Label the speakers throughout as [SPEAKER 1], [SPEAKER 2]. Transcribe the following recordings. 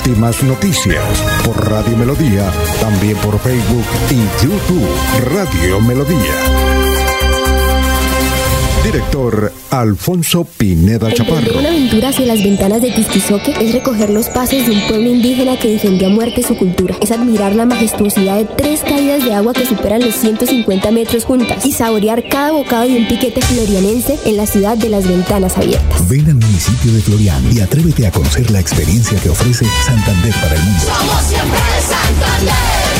[SPEAKER 1] Últimas noticias por Radio Melodía, también por Facebook y YouTube Radio Melodía. Director Alfonso Pineda Chaparro.
[SPEAKER 2] Una aventura hacia las ventanas de Tistizoque es recoger los pasos de un pueblo indígena que defendió a muerte su cultura. Es admirar la majestuosidad de tres caídas de agua que superan los 150 metros juntas y saborear cada bocado de un piquete florianense en la ciudad de las ventanas abiertas.
[SPEAKER 3] Ven al municipio de Florian y atrévete a conocer la experiencia que ofrece Santander para el mundo.
[SPEAKER 4] Somos siempre Santander.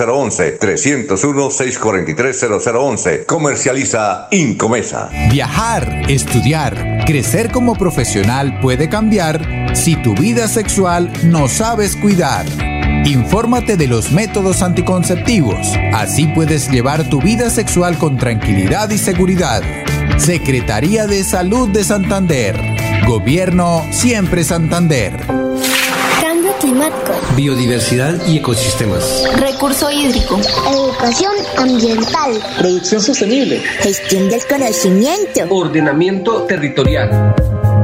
[SPEAKER 5] 301-643-0011. 301-643-0011. Comercializa Incomesa.
[SPEAKER 6] Viajar, estudiar, crecer como profesional puede cambiar si tu vida sexual no sabes cuidar. Infórmate de los métodos anticonceptivos. Así puedes llevar tu vida sexual con tranquilidad y seguridad. Secretaría de Salud de Santander. Gobierno Siempre Santander.
[SPEAKER 7] Biodiversidad y ecosistemas.
[SPEAKER 8] Recurso hídrico.
[SPEAKER 9] Educación ambiental.
[SPEAKER 10] Producción sostenible.
[SPEAKER 9] Gestión del conocimiento.
[SPEAKER 10] Ordenamiento territorial.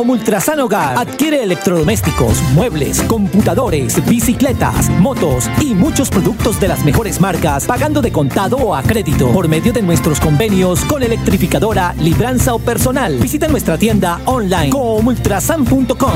[SPEAKER 11] como Ultrasan Hogar, adquiere electrodomésticos, muebles, computadores, bicicletas, motos y muchos productos de las mejores marcas, pagando de contado o a crédito por medio de nuestros convenios con electrificadora, libranza o personal. Visita nuestra tienda online como ultrasan.com.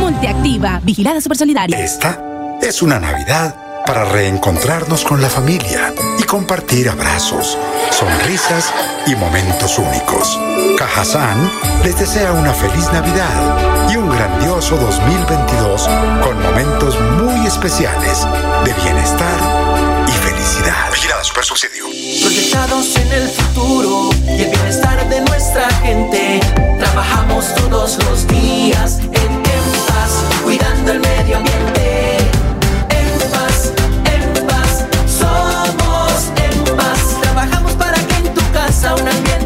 [SPEAKER 12] Multiactiva, vigilada supersolidaria.
[SPEAKER 13] Esta es una Navidad para reencontrarnos con la familia y compartir abrazos, sonrisas y momentos únicos. Cajazán les desea una feliz Navidad y un grandioso 2022 con momentos muy especiales de bienestar y felicidad. Vigilada Super Subsidio.
[SPEAKER 14] Proyectados en el futuro y el bienestar de nuestra gente. Trabajamos todos los días en, paz, cuidando el medio ambiente. En tu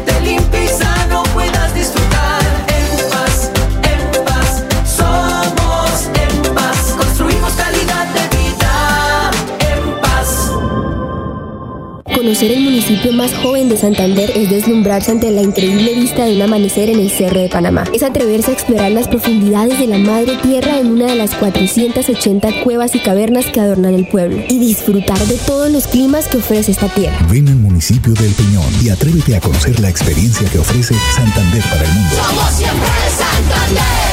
[SPEAKER 2] Conocer el municipio más joven de Santander es deslumbrarse ante la increíble vista de un amanecer en el Cerro de Panamá. Es atreverse a explorar las profundidades de la madre tierra en una de las 480 cuevas y cavernas que adornan el pueblo y disfrutar de todos los climas que ofrece esta tierra.
[SPEAKER 3] Ven al municipio del Peñón y atrévete a conocer la experiencia que ofrece Santander para el mundo.
[SPEAKER 4] Somos siempre Santander.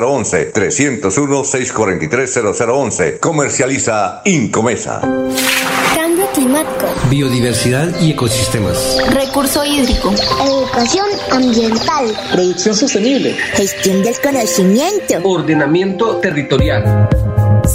[SPEAKER 5] 301-643-0011. 301-643-0011. Comercializa Incomesa.
[SPEAKER 8] Cambio climático.
[SPEAKER 7] Biodiversidad y ecosistemas.
[SPEAKER 8] Recurso hídrico.
[SPEAKER 9] Educación ambiental.
[SPEAKER 10] Producción sostenible.
[SPEAKER 9] Gestión del conocimiento.
[SPEAKER 10] Ordenamiento territorial.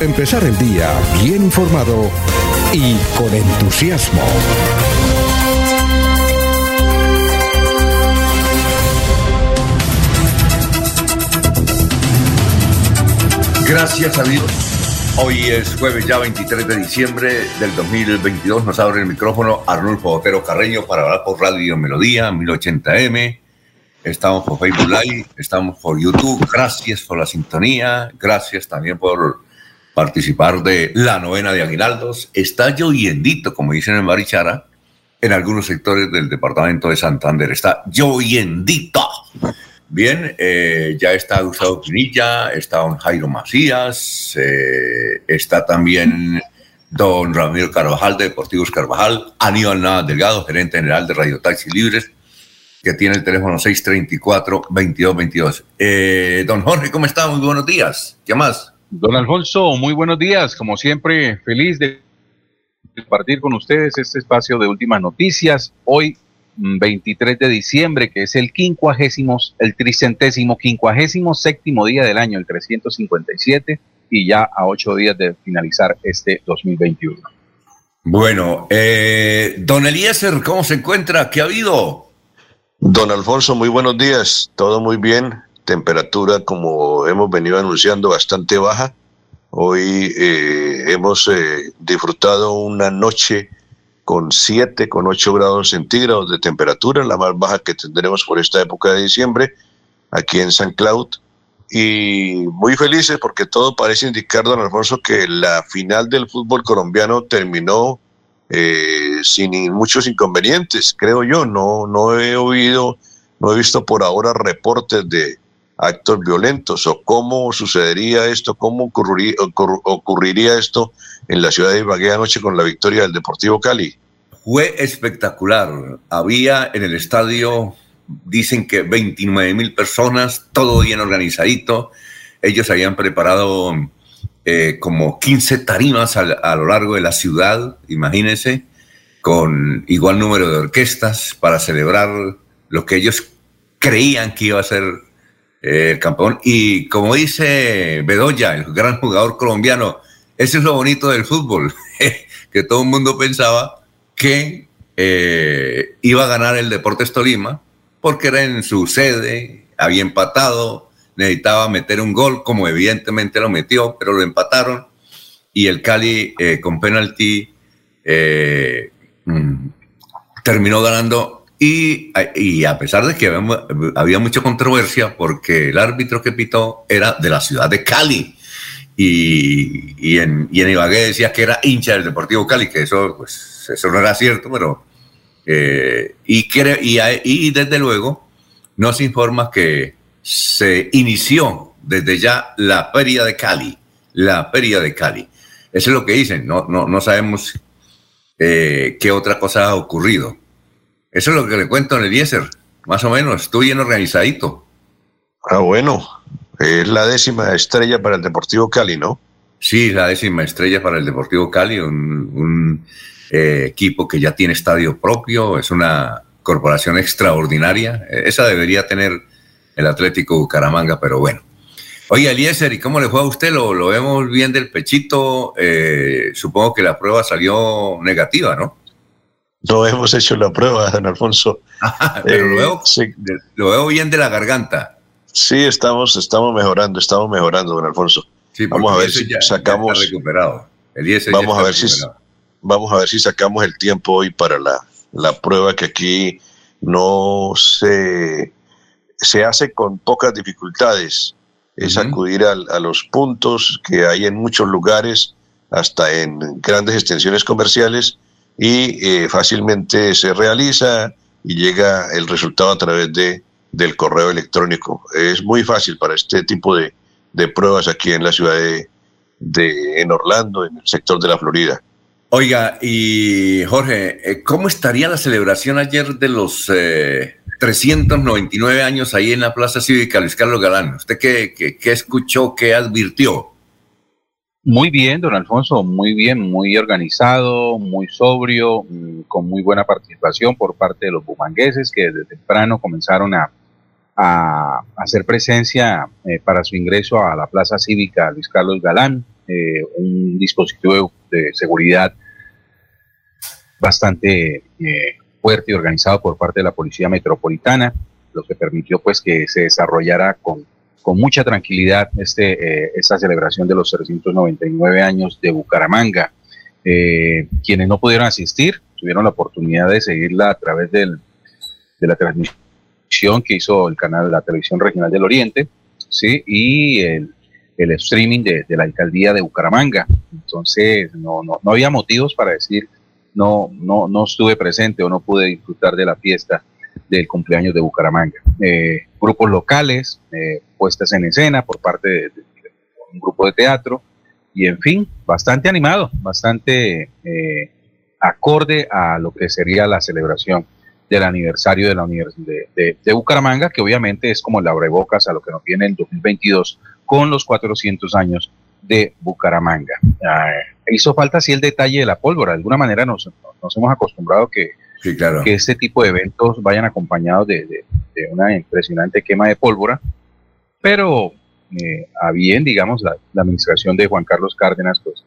[SPEAKER 1] Empezar el día bien informado y con entusiasmo.
[SPEAKER 15] Gracias a Dios. Hoy es jueves ya 23 de diciembre del 2022. Nos abre el micrófono Arnulfo Otero Carreño para hablar por Radio Melodía 1080M. Estamos por Facebook Live, estamos por YouTube. Gracias por la sintonía. Gracias también por participar de la novena de Aguinaldos. Está lloviendito, como dicen en Marichara, en algunos sectores del departamento de Santander. Está lloviendito. Bien, eh, ya está Gustavo Pinilla, está don Jairo Macías, eh, está también don Ramiro Carvajal de Deportivos Carvajal, Aníbal Nada Delgado, gerente general de Radio Taxi Libres, que tiene el teléfono 634-2222. Eh, don Jorge, ¿cómo está? Buenos días. ¿Qué más?
[SPEAKER 16] Don Alfonso, muy buenos días. Como siempre, feliz de compartir con ustedes este espacio de últimas noticias. Hoy 23 de diciembre, que es el quincuagésimo, el tricentésimo, quincuagésimo séptimo día del año, el 357, y ya a ocho días de finalizar este 2021.
[SPEAKER 15] Bueno, eh, don Eliezer, ¿cómo se encuentra? ¿Qué ha habido?
[SPEAKER 17] Don Alfonso, muy buenos días, todo muy bien, temperatura como hemos venido anunciando bastante baja. Hoy eh, hemos eh, disfrutado una noche con 7, con 8 grados centígrados de temperatura, la más baja que tendremos por esta época de diciembre, aquí en San Cloud. Y muy felices porque todo parece indicar, don Alfonso, que la final del fútbol colombiano terminó eh, sin muchos inconvenientes, creo yo. No, no he oído, no he visto por ahora reportes de actos violentos o cómo sucedería esto, cómo ocurriría, ocurriría esto en la ciudad de Ibagué anoche con la victoria del Deportivo Cali.
[SPEAKER 15] Fue espectacular. Había en el estadio, dicen que 29 mil personas, todo bien organizadito. Ellos habían preparado eh, como 15 tarimas a, a, lo largo de la ciudad, imagínense, con igual número de orquestas para celebrar lo que ellos creían que iba a ser el campeón. Y como dice Bedoya, el gran jugador colombiano, eso es lo bonito del fútbol, que todo el mundo pensaba que eh, iba a ganar el Deportes Tolima, porque era en su sede, había empatado, necesitaba meter un gol, como evidentemente lo metió, pero lo empataron, y el Cali eh, con penalti eh, mm, terminó ganando. Y, y, a pesar de que había, mucha controversia, porque el árbitro que pitó era de la ciudad de Cali, y, y, en, y en Ibagué decía que era hincha del Deportivo Cali, que eso, pues, eso no era cierto, pero... Eh, y, y, y desde luego nos informa que se inició desde ya la feria de Cali, la feria de Cali. Eso es lo que dicen, no, no, no sabemos eh, qué otra cosa ha ocurrido. Eso es lo que le cuento en el Eliezer, más o menos, estoy bien organizadito.
[SPEAKER 17] Ah, bueno, es la décima estrella para el Deportivo Cali, ¿no?
[SPEAKER 15] Sí, la décima estrella para el Deportivo Cali, un, un eh, equipo que ya tiene estadio propio, es una corporación extraordinaria. Esa debería tener el Atlético Bucaramanga, pero bueno. Oye, Eliezer, ¿y cómo le fue a usted? Lo, lo vemos bien del pechito. Eh, supongo que la prueba salió negativa, ¿no?
[SPEAKER 17] No hemos hecho la prueba, don Alfonso.
[SPEAKER 15] pero lo, veo, sí. lo veo bien de la garganta.
[SPEAKER 17] Sí, estamos, estamos mejorando, estamos mejorando, don Alfonso.
[SPEAKER 15] Sí,
[SPEAKER 17] vamos a ver si
[SPEAKER 15] ya,
[SPEAKER 17] sacamos.
[SPEAKER 15] Ya recuperado.
[SPEAKER 17] vamos a ver si vamos a ver si sacamos el tiempo hoy para la, la prueba que aquí no se, se hace con pocas dificultades. Es uh -huh. acudir a, a, los puntos que hay en muchos lugares, hasta en grandes extensiones comerciales, y eh, fácilmente se realiza y llega el resultado a través de del correo electrónico. Es muy fácil para este tipo de, de pruebas aquí en la ciudad de, de, en Orlando, en el sector de la Florida.
[SPEAKER 15] Oiga, y Jorge, eh, ¿cómo estaría la celebración ayer de los eh, 399 años ahí en la Plaza Cívica Luis Carlos Galán? ¿Usted qué, qué, qué escuchó, qué advirtió?
[SPEAKER 16] Muy bien, don Alfonso, muy bien, muy organizado, muy sobrio, mm, con muy buena participación por parte de los bumangueses que desde temprano comenzaron a, a hacer presencia eh, para su ingreso a la Plaza Cívica Luis Carlos Galán, eh, un dispositivo de, seguridad bastante eh, fuerte y organizado por parte de la Policía Metropolitana, lo que permitió pues que se desarrollara con, con mucha tranquilidad este, eh, esta celebración de los 399 años de Bucaramanga. Eh, quienes no pudieron asistir tuvieron la oportunidad de seguirla a través del, de la transmisión que hizo el canal de la Televisión Regional del Oriente, ¿sí? y el, el streaming de, de, la alcaldía de Bucaramanga. Entonces, no, no, no había motivos para decir no, no, no estuve presente o no pude disfrutar de la fiesta del cumpleaños de Bucaramanga. Eh, grupos locales, eh, puestas en escena por parte de, un grupo de teatro y en fin, bastante animado, bastante eh, acorde a lo que sería la celebración del aniversario de la Universidad de, de, Bucaramanga, que obviamente es como la abrebocas a lo que nos viene en 2022 con los 400 años de Bucaramanga. Uh, hizo falta sí el detalle de la pólvora, de alguna manera nos, nos hemos acostumbrado que,
[SPEAKER 15] sí, claro.
[SPEAKER 16] que este tipo de eventos vayan acompañados de, de, de una impresionante quema de pólvora, pero eh, a bien, digamos, la, la, administración de Juan Carlos Cárdenas, pues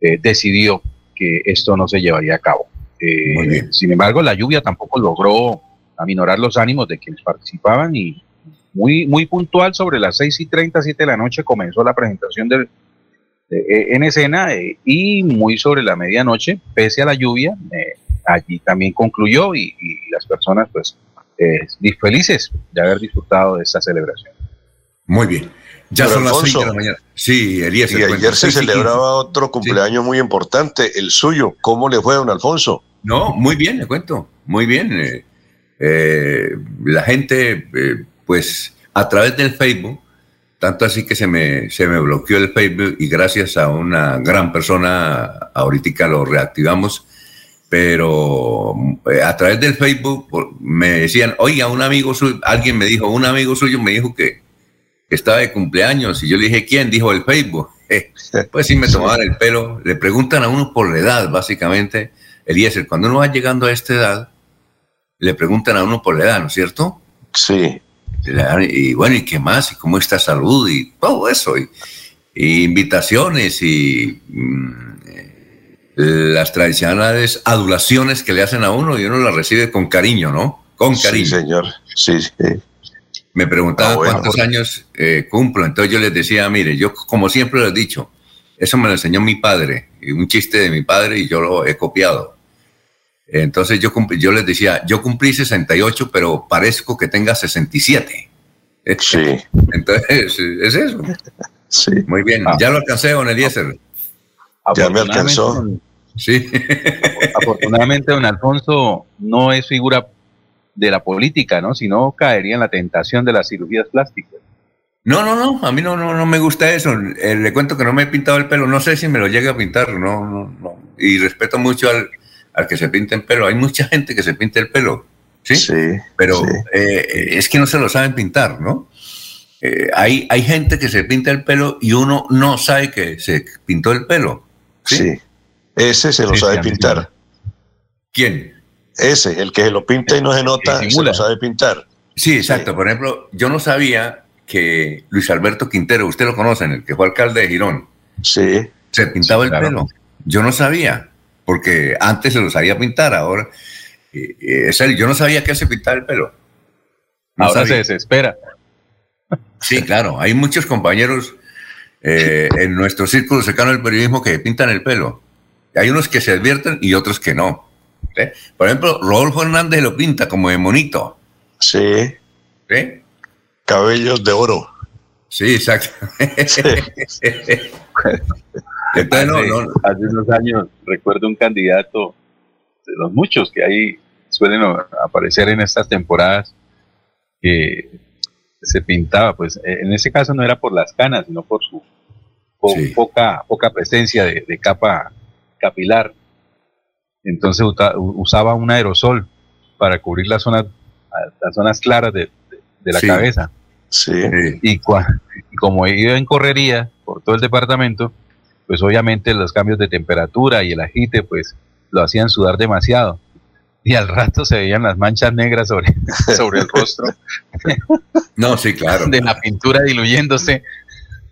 [SPEAKER 16] eh, decidió que esto no se llevaría a cabo. Eh, sin embargo, la lluvia tampoco logró aminorar los ánimos de quienes participaban y muy, muy puntual sobre las 6 y 30, 7 de la noche comenzó la presentación del, de, en escena eh, y muy sobre la medianoche, pese a la lluvia, eh, allí también concluyó y, y las personas pues eh, felices de haber disfrutado de esta celebración.
[SPEAKER 15] Muy bien. Ya Pero son Alfonso, las 6 de la mañana. Sí, Elías.
[SPEAKER 17] Y ayer se celebraba otro cumpleaños sí. muy importante, el suyo. ¿Cómo le fue, don Alfonso?
[SPEAKER 15] No, muy bien, le cuento. Muy bien. Eh, eh, la gente, eh, pues, a través del Facebook, tanto así que se me, se me bloqueó el Facebook y gracias a una gran persona, ahorita lo reactivamos, pero eh, a través del Facebook me decían, oiga, un amigo suyo, alguien me dijo, un amigo suyo me dijo que estaba de cumpleaños y yo le dije, ¿quién? Dijo el Facebook. Eh, pues sí me tomaban el pelo, le preguntan a uno por la edad, básicamente. Eliezer, cuando uno va llegando a esta edad, le preguntan a uno por la edad, ¿no es cierto?
[SPEAKER 17] Sí.
[SPEAKER 15] Y bueno, ¿y qué más? ¿Y cómo está salud? Y todo eso. Y, y invitaciones y mmm, las tradicionales adulaciones que le hacen a uno y uno las recibe con cariño, ¿no? Con cariño.
[SPEAKER 17] Sí, señor. Sí, sí.
[SPEAKER 15] Me preguntaban ah, bueno, cuántos bueno. años eh, cumplo, entonces yo les decía, mire, yo como siempre les he dicho, eso me lo enseñó mi padre, un chiste de mi padre y yo lo he copiado. Entonces yo, yo les decía, yo cumplí 68, pero parezco que tenga 67.
[SPEAKER 17] Sí.
[SPEAKER 15] Entonces, es eso.
[SPEAKER 17] Sí.
[SPEAKER 15] Muy bien, ah. ya lo alcancé, don Eliezer.
[SPEAKER 17] Ya me alcanzó.
[SPEAKER 15] Sí.
[SPEAKER 16] Afortunadamente, don Alfonso no es figura de la política, ¿no? Si no, caería en la tentación de las cirugías plásticas.
[SPEAKER 15] No, no, no, a mí no, no, no me gusta eso. Eh, le cuento que no me he pintado el pelo, no sé si me lo llegue a pintar, no, no, no. Y respeto mucho al, al que se pinta el pelo. Hay mucha gente que se pinta el pelo, ¿sí?
[SPEAKER 17] Sí.
[SPEAKER 15] Pero sí. Eh, es que no se lo saben pintar, ¿no? Eh, hay, hay gente que se pinta el pelo y uno no sabe que se pintó el pelo.
[SPEAKER 17] Sí. sí. Ese se lo sí, sabe pintar.
[SPEAKER 15] ¿Quién?
[SPEAKER 17] Ese, el que se lo pinta y no se nota, se lo sabe pintar.
[SPEAKER 15] Sí, exacto. Sí. Por ejemplo, yo no sabía que Luis Alberto Quintero, usted lo conocen, el que fue alcalde de Girón.
[SPEAKER 17] Sí.
[SPEAKER 15] Se pintaba el claro. pelo. Yo no sabía, porque antes se lo sabía pintar, ahora. Eh, es serio, yo no sabía que se pintaba el pelo.
[SPEAKER 16] No ahora sabía. se desespera.
[SPEAKER 15] Sí, claro. Hay muchos compañeros eh, en nuestro círculo cercano del periodismo que pintan el pelo. Hay unos que se advierten y otros que no. ¿sí? Por ejemplo, Rodolfo Hernández lo pinta como de monito.
[SPEAKER 17] Sí.
[SPEAKER 15] ¿Sí?
[SPEAKER 17] Cabellos de oro.
[SPEAKER 15] Sí, exacto. Sí.
[SPEAKER 16] Entonces, no, no. Hace unos años recuerdo un candidato de los muchos que ahí suelen aparecer en estas temporadas que se pintaba, pues en ese caso no era por las canas, sino por su sí. poca, poca presencia de, de, capa capilar. Entonces usaba un aerosol para cubrir las zonas, las zonas claras de, la cabeza.
[SPEAKER 17] Sí.
[SPEAKER 16] Y, como iba en correría por todo el departamento, pues obviamente los cambios de temperatura y el agite, pues lo hacían sudar demasiado. Y al rato se veían las manchas negras sobre, sobre el rostro.
[SPEAKER 15] no, sí, claro.
[SPEAKER 16] De la pintura diluyéndose.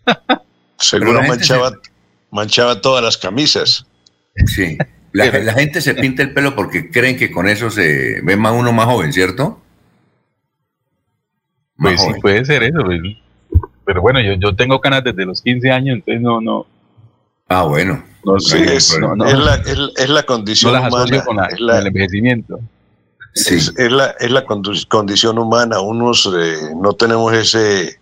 [SPEAKER 17] Seguro manchaba, manchaba todas las camisas.
[SPEAKER 15] Sí. La, gente se pinta el pelo porque creen que con eso se ve más uno más joven, ¿cierto?
[SPEAKER 16] pues sí, puede ser eso. Pues. Pero bueno, yo, yo tengo canas desde los 15 años, entonces no, no.
[SPEAKER 15] Ah, bueno.
[SPEAKER 17] sí, es, la, condición humana.
[SPEAKER 16] Con, el envejecimiento.
[SPEAKER 17] Sí. Es, la, es la condición humana. Unos eh, no tenemos ese,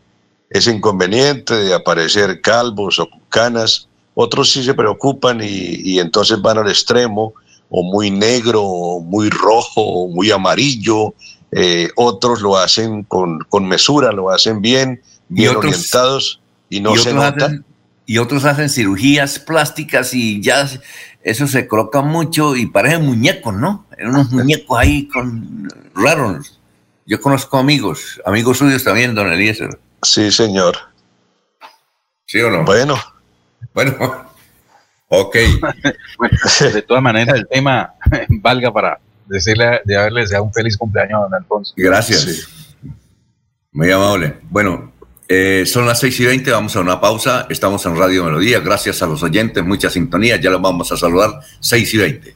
[SPEAKER 17] ese inconveniente de aparecer calvos o canas otros sí se preocupan y, entonces van al extremo, o muy negro, o muy rojo, o muy amarillo. Eh, otros lo hacen con, mesura, lo hacen bien, bien orientados y no se nota.
[SPEAKER 15] y otros hacen cirugías plásticas y ya eso se coloca mucho y parecen muñecos, ¿no? Unos muñecos ahí con raros. Yo conozco amigos, amigos suyos también, don Eliezer.
[SPEAKER 17] Sí, señor.
[SPEAKER 15] ¿Sí o no?
[SPEAKER 17] Bueno,
[SPEAKER 15] bueno, ok.
[SPEAKER 16] de todas maneras, el tema valga para decirle, de haberle deseado un feliz cumpleaños a don Alfonso.
[SPEAKER 15] Gracias. Muy amable. Bueno, eh, son las 6 y 20, vamos a una pausa. Estamos en Radio Melodía. Gracias a los oyentes, mucha sintonía. Ya los vamos a saludar. 6 y 20.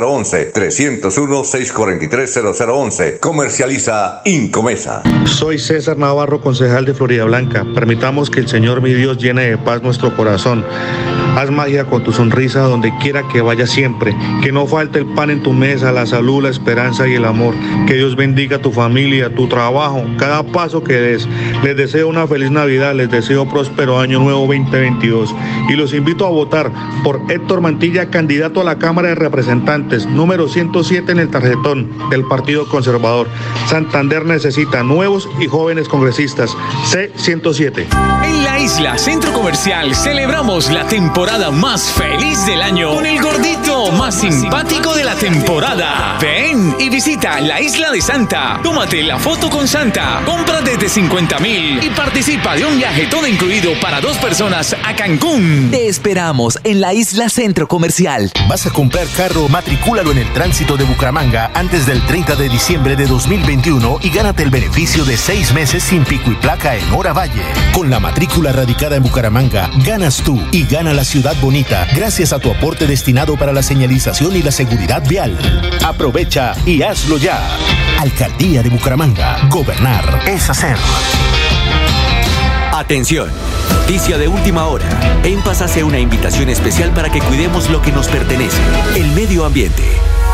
[SPEAKER 5] 301-643-0011. 301-643-0011. Comercializa Incomesa.
[SPEAKER 18] Soy César Navarro, concejal de Florida Blanca. Permitamos que el Señor mi Dios llene de paz nuestro corazón. Haz magia con tu sonrisa donde quiera que vaya siempre. Que no falte el pan en tu mesa, la salud, la esperanza y el amor. Que Dios bendiga tu familia, tu trabajo, cada paso que des. Les deseo una feliz Navidad, les deseo próspero año nuevo 2022. Y los invito a votar por Héctor Mantilla, candidato a la Cámara de Representantes, número 107 en el tarjetón del Partido Conservador. Santander necesita nuevos y jóvenes congresistas. C107.
[SPEAKER 19] En la isla Centro Comercial celebramos la temporada más feliz del año con el gordito más simpático de la temporada. Ven y visita la isla de Santa. Tómate la foto con Santa. Compra desde 50 mil y participa de un viaje todo incluido para dos personas a Cancún.
[SPEAKER 7] Te esperamos en la isla Centro Comercial.
[SPEAKER 20] ¿Vas a comprar carro? Matricúlalo en el tránsito de Bucaramanga antes del 30 de diciembre de 2021 y gánate el beneficio de seis meses sin pico y placa en Hora Valle. Con la matrícula radicada en Bucaramanga, ganas tú y gana la ciudad bonita gracias a tu aporte destinado para la señalización y la seguridad vial. Aprovecha y hazlo ya. Alcaldía de Bucaramanga. Gobernar es hacer.
[SPEAKER 7] Atención. Noticia de última hora. En Paz hace una invitación especial para que cuidemos lo que nos pertenece, el medio ambiente.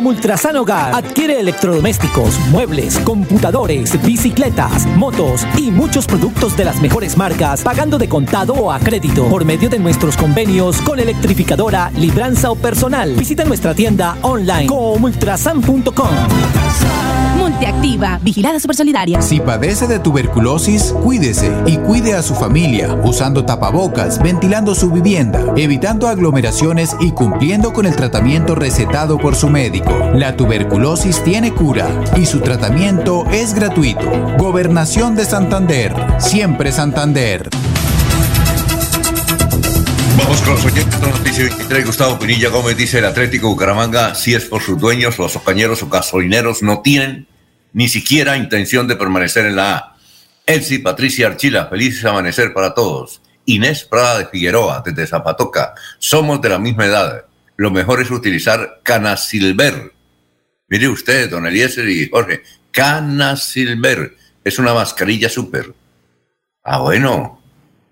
[SPEAKER 11] como Ultrasan Hogar, adquiere electrodomésticos, muebles, computadores, bicicletas, motos y muchos productos de las mejores marcas, pagando de contado o a crédito por medio de nuestros convenios con electrificadora, libranza o personal. Visita nuestra tienda online como ultrasan.com.
[SPEAKER 12] Multiactiva, vigilada supersolidaria.
[SPEAKER 6] Si padece de tuberculosis, cuídese y cuide a su familia usando tapabocas, ventilando su vivienda, evitando aglomeraciones y cumpliendo con el tratamiento recetado por su médico. La tuberculosis tiene cura y su tratamiento es gratuito. Gobernación de Santander. Siempre Santander.
[SPEAKER 15] Vamos con los oyentes Noticia 23. Gustavo Pinilla Gómez dice: el Atlético Bucaramanga, si es por sus dueños, los ocañeros o gasolineros no tienen ni siquiera intención de permanecer en la A. Elsie Patricia Archila, feliz amanecer para todos. Inés Prada de Figueroa, desde Zapatoca. Somos de la misma edad. Lo mejor es utilizar Canasilver. Mire usted, don Eliezer y Jorge, Canasilver. Es una mascarilla súper. Ah, bueno.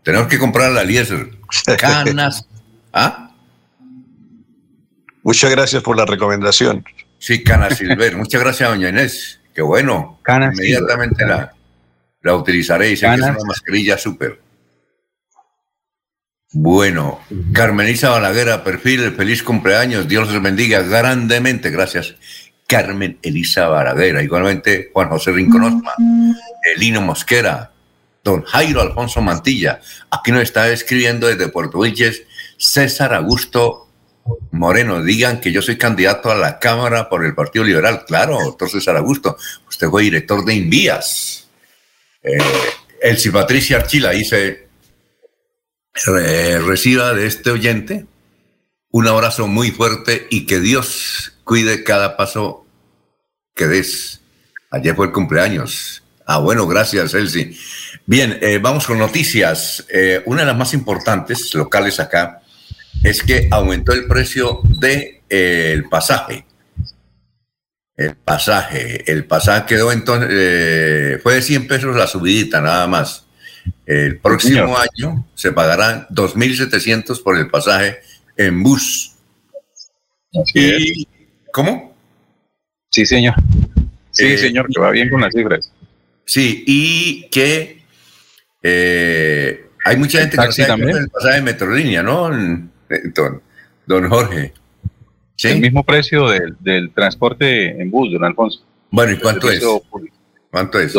[SPEAKER 15] Tenemos que comprar la Eliezer. Canas. ¿Ah?
[SPEAKER 17] Muchas gracias por la recomendación.
[SPEAKER 15] Sí, Canasilver. Muchas gracias, doña Inés. Qué bueno.
[SPEAKER 21] Cana
[SPEAKER 15] Inmediatamente la, la utilizaré y sé que es una mascarilla súper. Bueno, Carmenisa Balaguer perfil, feliz cumpleaños, Dios les bendiga grandemente, gracias. Carmen Elisa Balaguer, igualmente Juan José Rincón Elino Mosquera, don Jairo Alfonso Mantilla, aquí nos está escribiendo desde Puerto Vilches César Augusto Moreno, digan que yo soy candidato a la Cámara por el Partido Liberal. Claro, doctor César Augusto, usted fue director de Invías. Eh, Elsie Patricia Archila dice, reciba de este oyente un abrazo muy fuerte y que Dios cuide cada paso que des. Ayer fue el cumpleaños. Ah, bueno, gracias, Elsie. Bien, eh, vamos con noticias. Eh, una de las más importantes locales acá es que aumentó el precio del de, eh, pasaje. El pasaje, el pasaje quedó entonces, fue de 100 pesos la subidita nada más. El próximo año se pagarán 2.700 por el pasaje en bus.
[SPEAKER 21] y,
[SPEAKER 15] ¿Cómo?
[SPEAKER 21] Sí, señor. Sí, eh, señor, que va bien con las cifras.
[SPEAKER 15] Sí, y que eh, hay mucha gente que no sabe el pasaje de Metrolínea, ¿no? Don, don Jorge.
[SPEAKER 21] ¿Sí? El mismo precio del, del, transporte en bus, don Alfonso.
[SPEAKER 15] Bueno, ¿y cuánto es? ¿Cuánto es?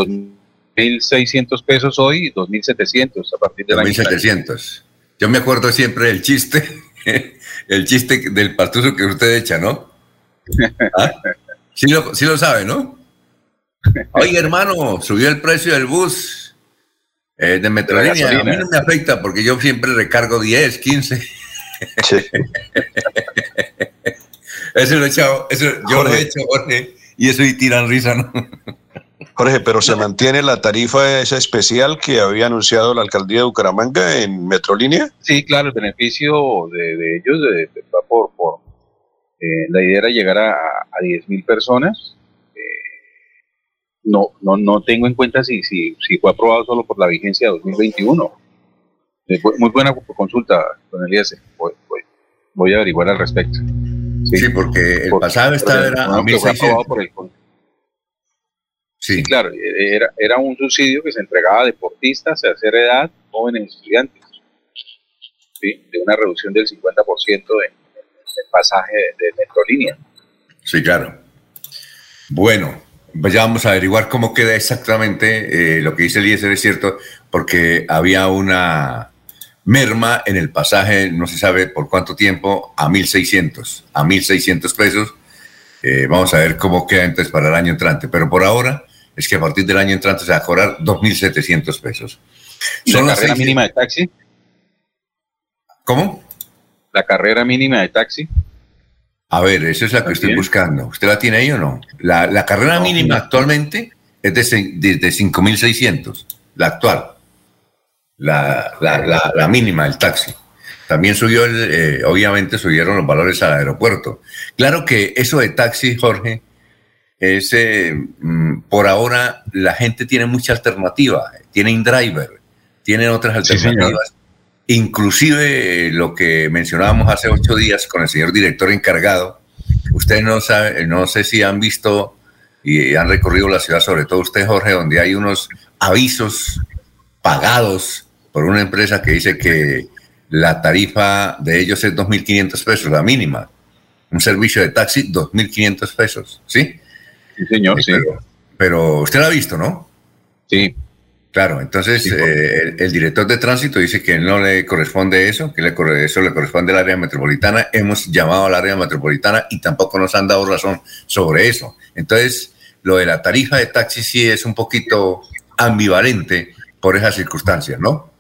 [SPEAKER 21] 1.600 pesos hoy y 2.700 a partir de
[SPEAKER 15] 2.700. Yo me acuerdo siempre del chiste, el chiste del pastuso que usted echa, ¿no? ¿Ah? Sí, lo, sí lo sabe, ¿no? Oye, hermano, subió el precio del bus eh, de Metrolínea. A mí no me afecta porque yo siempre recargo 10, 15. Sí. eso lo he echado, eso, yo lo he hecho, Jorge, y eso y tiran risa, ¿no?
[SPEAKER 17] Jorge, pero se mantiene la tarifa esa especial que había anunciado la alcaldía de Bucaramanga en Metrolínea.
[SPEAKER 21] Sí, claro, el beneficio de, ellos de, por, por eh, la idea era llegar a, a 10.000 personas. Eh, no, no, no tengo en cuenta si, si, si fue aprobado solo por la vigencia de 2021. Eh, muy buena consulta, don Elías. Voy, voy, a averiguar al respecto.
[SPEAKER 15] Sí, porque el pasado estaba era a 1.600. El,
[SPEAKER 21] Sí. claro, e-, era, era un subsidio que se entregaba a deportistas, a hacer edad, jóvenes estudiantes, ¿sí? de una reducción del 50% del pasaje de, de Metrolínea.
[SPEAKER 15] Sí, claro. Bueno, pues ya vamos a averiguar cómo queda exactamente eh, lo que dice Eliezer, es cierto, porque había una merma en el pasaje, no se sabe por cuánto tiempo, a 1.600, a 1.600 pesos. Eh, vamos a ver cómo queda entonces para el año entrante, pero por ahora es que a partir del año entrante se va a cobrar 2.700 pesos.
[SPEAKER 21] ¿Son ¿La carrera mínima de taxi?
[SPEAKER 15] ¿Cómo?
[SPEAKER 21] ¿La carrera mínima de taxi?
[SPEAKER 15] A ver, esa es la que estoy buscando. ¿Usted la tiene ahí o no? La, carrera mínima actualmente es de, de, 5.600, la actual. La, la, mínima, el taxi. También subió, el, eh, obviamente subieron los valores al aeropuerto. Claro que eso de taxi, Jorge, es, mm, por ahora la gente tiene mucha alternativa, tiene InDriver, tienen otras alternativas. Inclusive eh, lo que mencionábamos hace ocho días con el señor director encargado, ustedes no saben, no sé si han visto y han recorrido la ciudad, sobre todo usted, Jorge, donde hay unos avisos pagados por una empresa que dice que la tarifa de ellos es 2.500 pesos, la mínima. Un servicio de taxi, 2.500 pesos, ¿sí?
[SPEAKER 21] Sí, señor, sí.
[SPEAKER 15] Pero, usted lo ha visto, ¿no?
[SPEAKER 21] Sí.
[SPEAKER 15] Claro, entonces eh, el, director de tránsito dice que no le corresponde eso, que le, eso le corresponde al área metropolitana. Hemos llamado al área metropolitana y tampoco nos han dado razón sobre eso. Entonces, lo de la tarifa de taxi sí es un poquito ambivalente por esas circunstancias, ¿no?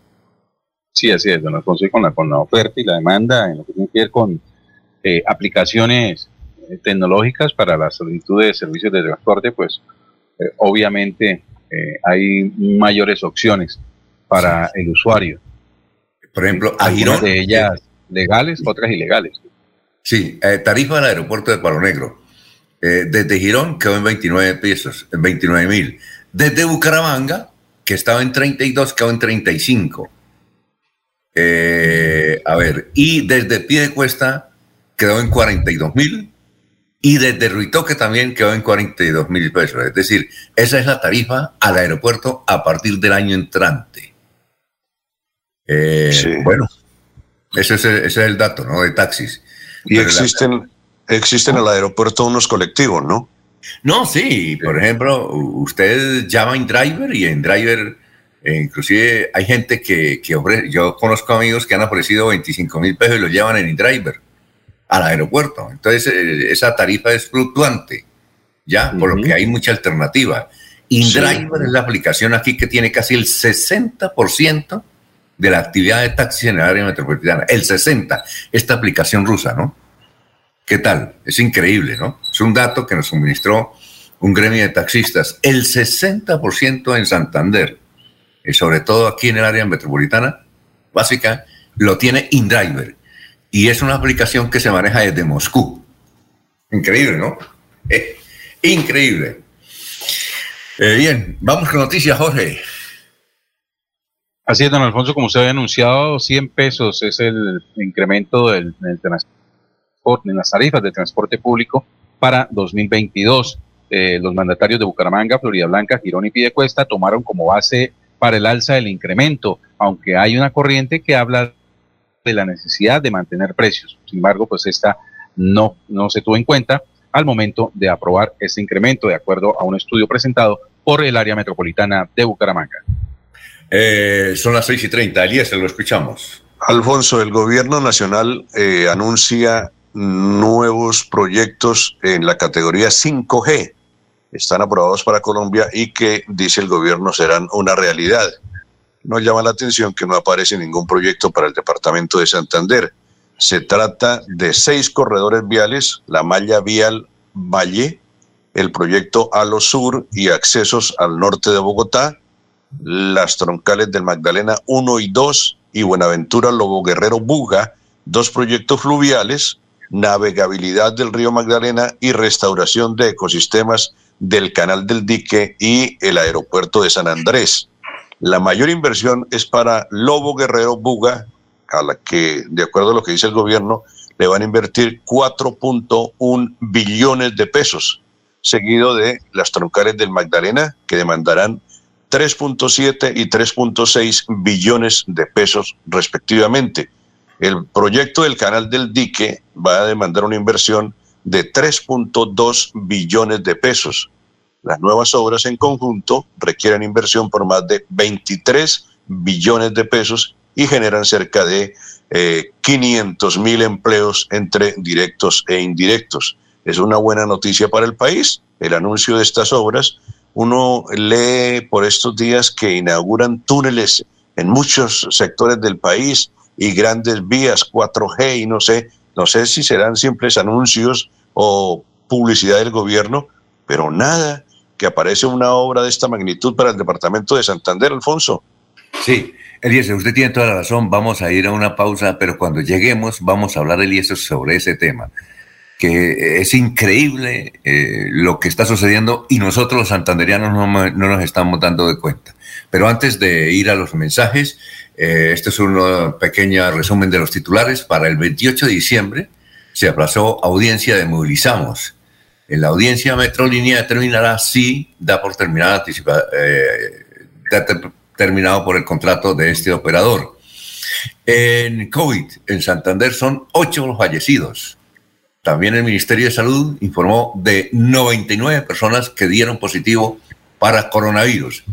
[SPEAKER 21] Sí, así es, don Alfonso, con la, con la oferta y la demanda en lo que tiene que ver con eh, aplicaciones tecnológicas para la solicitud de servicios de transporte, pues obviamente eh, hay mayores opciones para el usuario.
[SPEAKER 15] Por ejemplo, a Girón.
[SPEAKER 21] de ellas legales, otras ilegales.
[SPEAKER 15] Sí, eh, tarifa del aeropuerto de Palo Negro. Eh, desde Girón quedó en 29 pesos, en 29 mil. Desde Bucaramanga, que estaba en 32, quedó en 35. a ver, y desde Pie de Cuesta quedó en 42 mil y desde Ruitoque también quedó en 42 mil pesos. Es decir, esa es la tarifa al aeropuerto a partir del año entrante. Eh, bueno, ese es, el, ese es, el, dato, ¿no? De taxis.
[SPEAKER 17] Y existen, existen en el aeropuerto unos colectivos, ¿no?
[SPEAKER 15] No, sí. Por ejemplo, usted llama en driver y en driver, eh, inclusive hay gente que, que ofrece, yo conozco amigos que han ofrecido 25 mil pesos y lo llevan en driver al aeropuerto. Entonces, eh, esa tarifa es fluctuante, ¿ya? Por lo que hay mucha alternativa. InDriver es la aplicación aquí que tiene casi el 60% de la actividad de taxis en el área metropolitana. El 60%. Esta aplicación rusa, ¿no? ¿Qué tal? Es increíble, ¿no? Es un dato que nos suministró un gremio de taxistas. El 60% en Santander, y sobre todo aquí en el área metropolitana, básica, lo tiene InDriver y es una aplicación que se maneja desde Moscú. Increíble, ¿no? Eh, increíble. Eh, bien, vamos con noticias, Jorge.
[SPEAKER 21] Así es, don Alfonso, como usted había anunciado, 100 pesos es el incremento del, transporte, en las tarifas de transporte público para 2022. Eh, los mandatarios de Bucaramanga, Florida Blanca, Girón y Piedecuesta tomaron como base para el alza del incremento, aunque hay una corriente que habla de la necesidad de mantener precios. Sin embargo, pues esta no, no se tuvo en cuenta al momento de aprobar este incremento, de acuerdo a un estudio presentado por el área metropolitana de Bucaramanga.
[SPEAKER 15] Eh, son las 6 y 30. Elías, lo escuchamos.
[SPEAKER 17] Alfonso, el gobierno nacional eh, anuncia nuevos proyectos en la categoría 5G. Están aprobados para Colombia y que, dice el gobierno, serán una realidad nos llama la atención que no aparece ningún proyecto para el departamento de Santander. Se trata de seis corredores viales, la malla vial Valle, el proyecto Alo Sur y accesos al norte de Bogotá, las troncales del Magdalena 1 y 2 y Buenaventura Lobo Guerrero Buga, dos proyectos fluviales, navegabilidad del río Magdalena y restauración de ecosistemas del canal del dique y el aeropuerto de San Andrés. La mayor inversión es para Lobo Guerrero Buga, a la que, de acuerdo a lo que dice el gobierno, le van a invertir 4.1 billones de pesos, seguido de las troncales del Magdalena, que demandarán 3.7 y 3.6 billones de pesos respectivamente. El proyecto del canal del dique va a demandar una inversión de 3.2 billones de pesos. Las nuevas obras en conjunto requieren inversión por más de 23 billones de pesos y generan cerca de 500 eh, mil empleos entre directos e indirectos. Es una buena noticia para el país el anuncio de estas obras. Uno lee por estos días que inauguran túneles en muchos sectores del país y grandes vías 4G y no sé, no sé si serán simples anuncios o publicidad del gobierno, pero nada que aparece una obra de esta magnitud para el departamento de Santander, Alfonso.
[SPEAKER 15] Sí, Eliezer, usted tiene toda la razón. Vamos a ir a una pausa, pero cuando lleguemos vamos a hablar, Eliezer, sobre ese tema. Que es increíble eh, lo que está sucediendo y nosotros los santanderianos no, nos estamos dando de cuenta. Pero antes de ir a los mensajes, eh, este es un pequeño resumen de los titulares. Para el 28 de diciembre se aplazó audiencia de Movilizamos en la audiencia Metrolínea determinará si da por eh, terminado por el contrato de este operador. En COVID, en Santander son ocho los fallecidos. También el Ministerio de Salud informó de 99 personas que dieron positivo para coronavirus.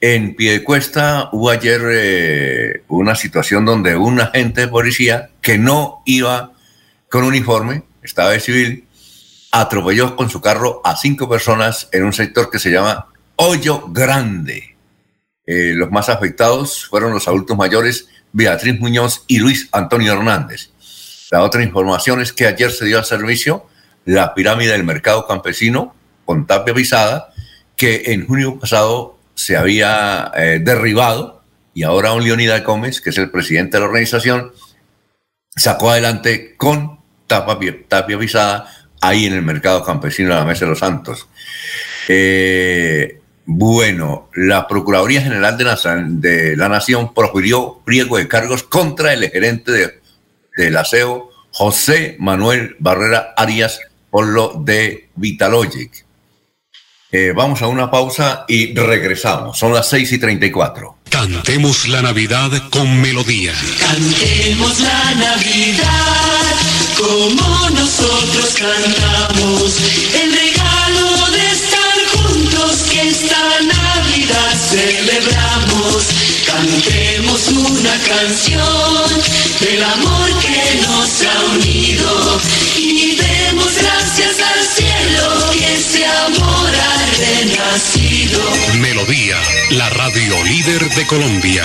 [SPEAKER 15] En Piedecuesta hubo ayer eh, una situación donde un agente de policía que no iba con uniforme, estaba de civil, atropelló con su carro a cinco personas en un sector que se llama Hoyo Grande. Eh, los más afectados fueron los adultos mayores Beatriz Muñoz y Luis Antonio Hernández. La otra información es que ayer se dio a servicio la pirámide del mercado campesino con tapia pisada, que en junio pasado se había eh, derribado y ahora un Leonidas Gómez, que es el presidente de la organización, sacó adelante con tapia, tapia pisada ahí en el mercado campesino de la Mesa de los Santos. Eh, bueno, la Procuraduría General de la, de la Nación profirió pliego de cargos contra el gerente de, del aseo, José Manuel Barrera Arias, por lo de Vitalogic. Eh, vamos a una pausa y regresamos. Son las 6 y 34.
[SPEAKER 22] Cantemos la Navidad con melodía.
[SPEAKER 23] Cantemos la Navidad como nosotros cantamos. El regalo de estar juntos que esta Navidad celebramos. Cantemos una canción del amor que nos ha unido y demos gracias
[SPEAKER 22] Melodía, la radio líder de Colombia.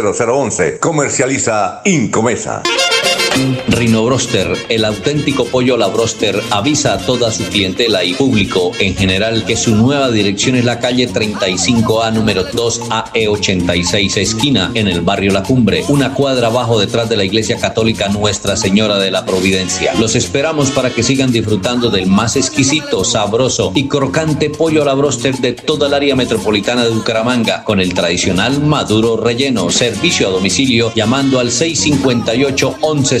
[SPEAKER 5] Comercializa Incomesa.
[SPEAKER 24] Rino Broster, el auténtico pollo la Broster, avisa a toda su clientela y público en general que su nueva dirección es la calle 35A número 2 AE86 esquina en el barrio La Cumbre, una cuadra abajo detrás de la iglesia católica Nuestra Señora de la Providencia. Los esperamos para que sigan disfrutando del más exquisito, sabroso y crocante pollo a la Broster de toda el área metropolitana de Bucaramanga con el tradicional maduro relleno, servicio a domicilio llamando al 658 11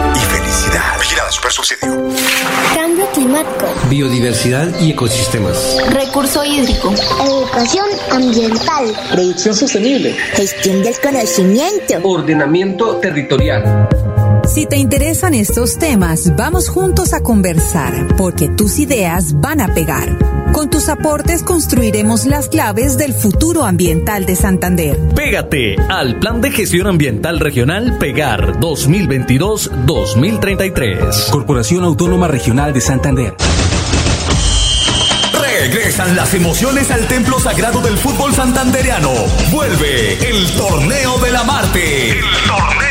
[SPEAKER 13] y felicidad. Vigilada Super Subsidio.
[SPEAKER 25] Cambio climático.
[SPEAKER 7] Biodiversidad y ecosistemas.
[SPEAKER 25] Recurso hídrico.
[SPEAKER 9] Educación ambiental.
[SPEAKER 10] Producción sostenible.
[SPEAKER 9] Gestión del conocimiento.
[SPEAKER 10] Ordenamiento territorial.
[SPEAKER 14] Si te interesan estos temas, vamos juntos a conversar, porque tus ideas van a pegar. Con tus aportes construiremos las claves del futuro ambiental de Santander.
[SPEAKER 26] Pégate al Plan de Gestión Ambiental Regional Pegar 2022-2033.
[SPEAKER 27] Corporación Autónoma Regional de Santander.
[SPEAKER 28] Regresan las emociones al templo sagrado del fútbol santandereano. Vuelve el Torneo de la Marte. El Torneo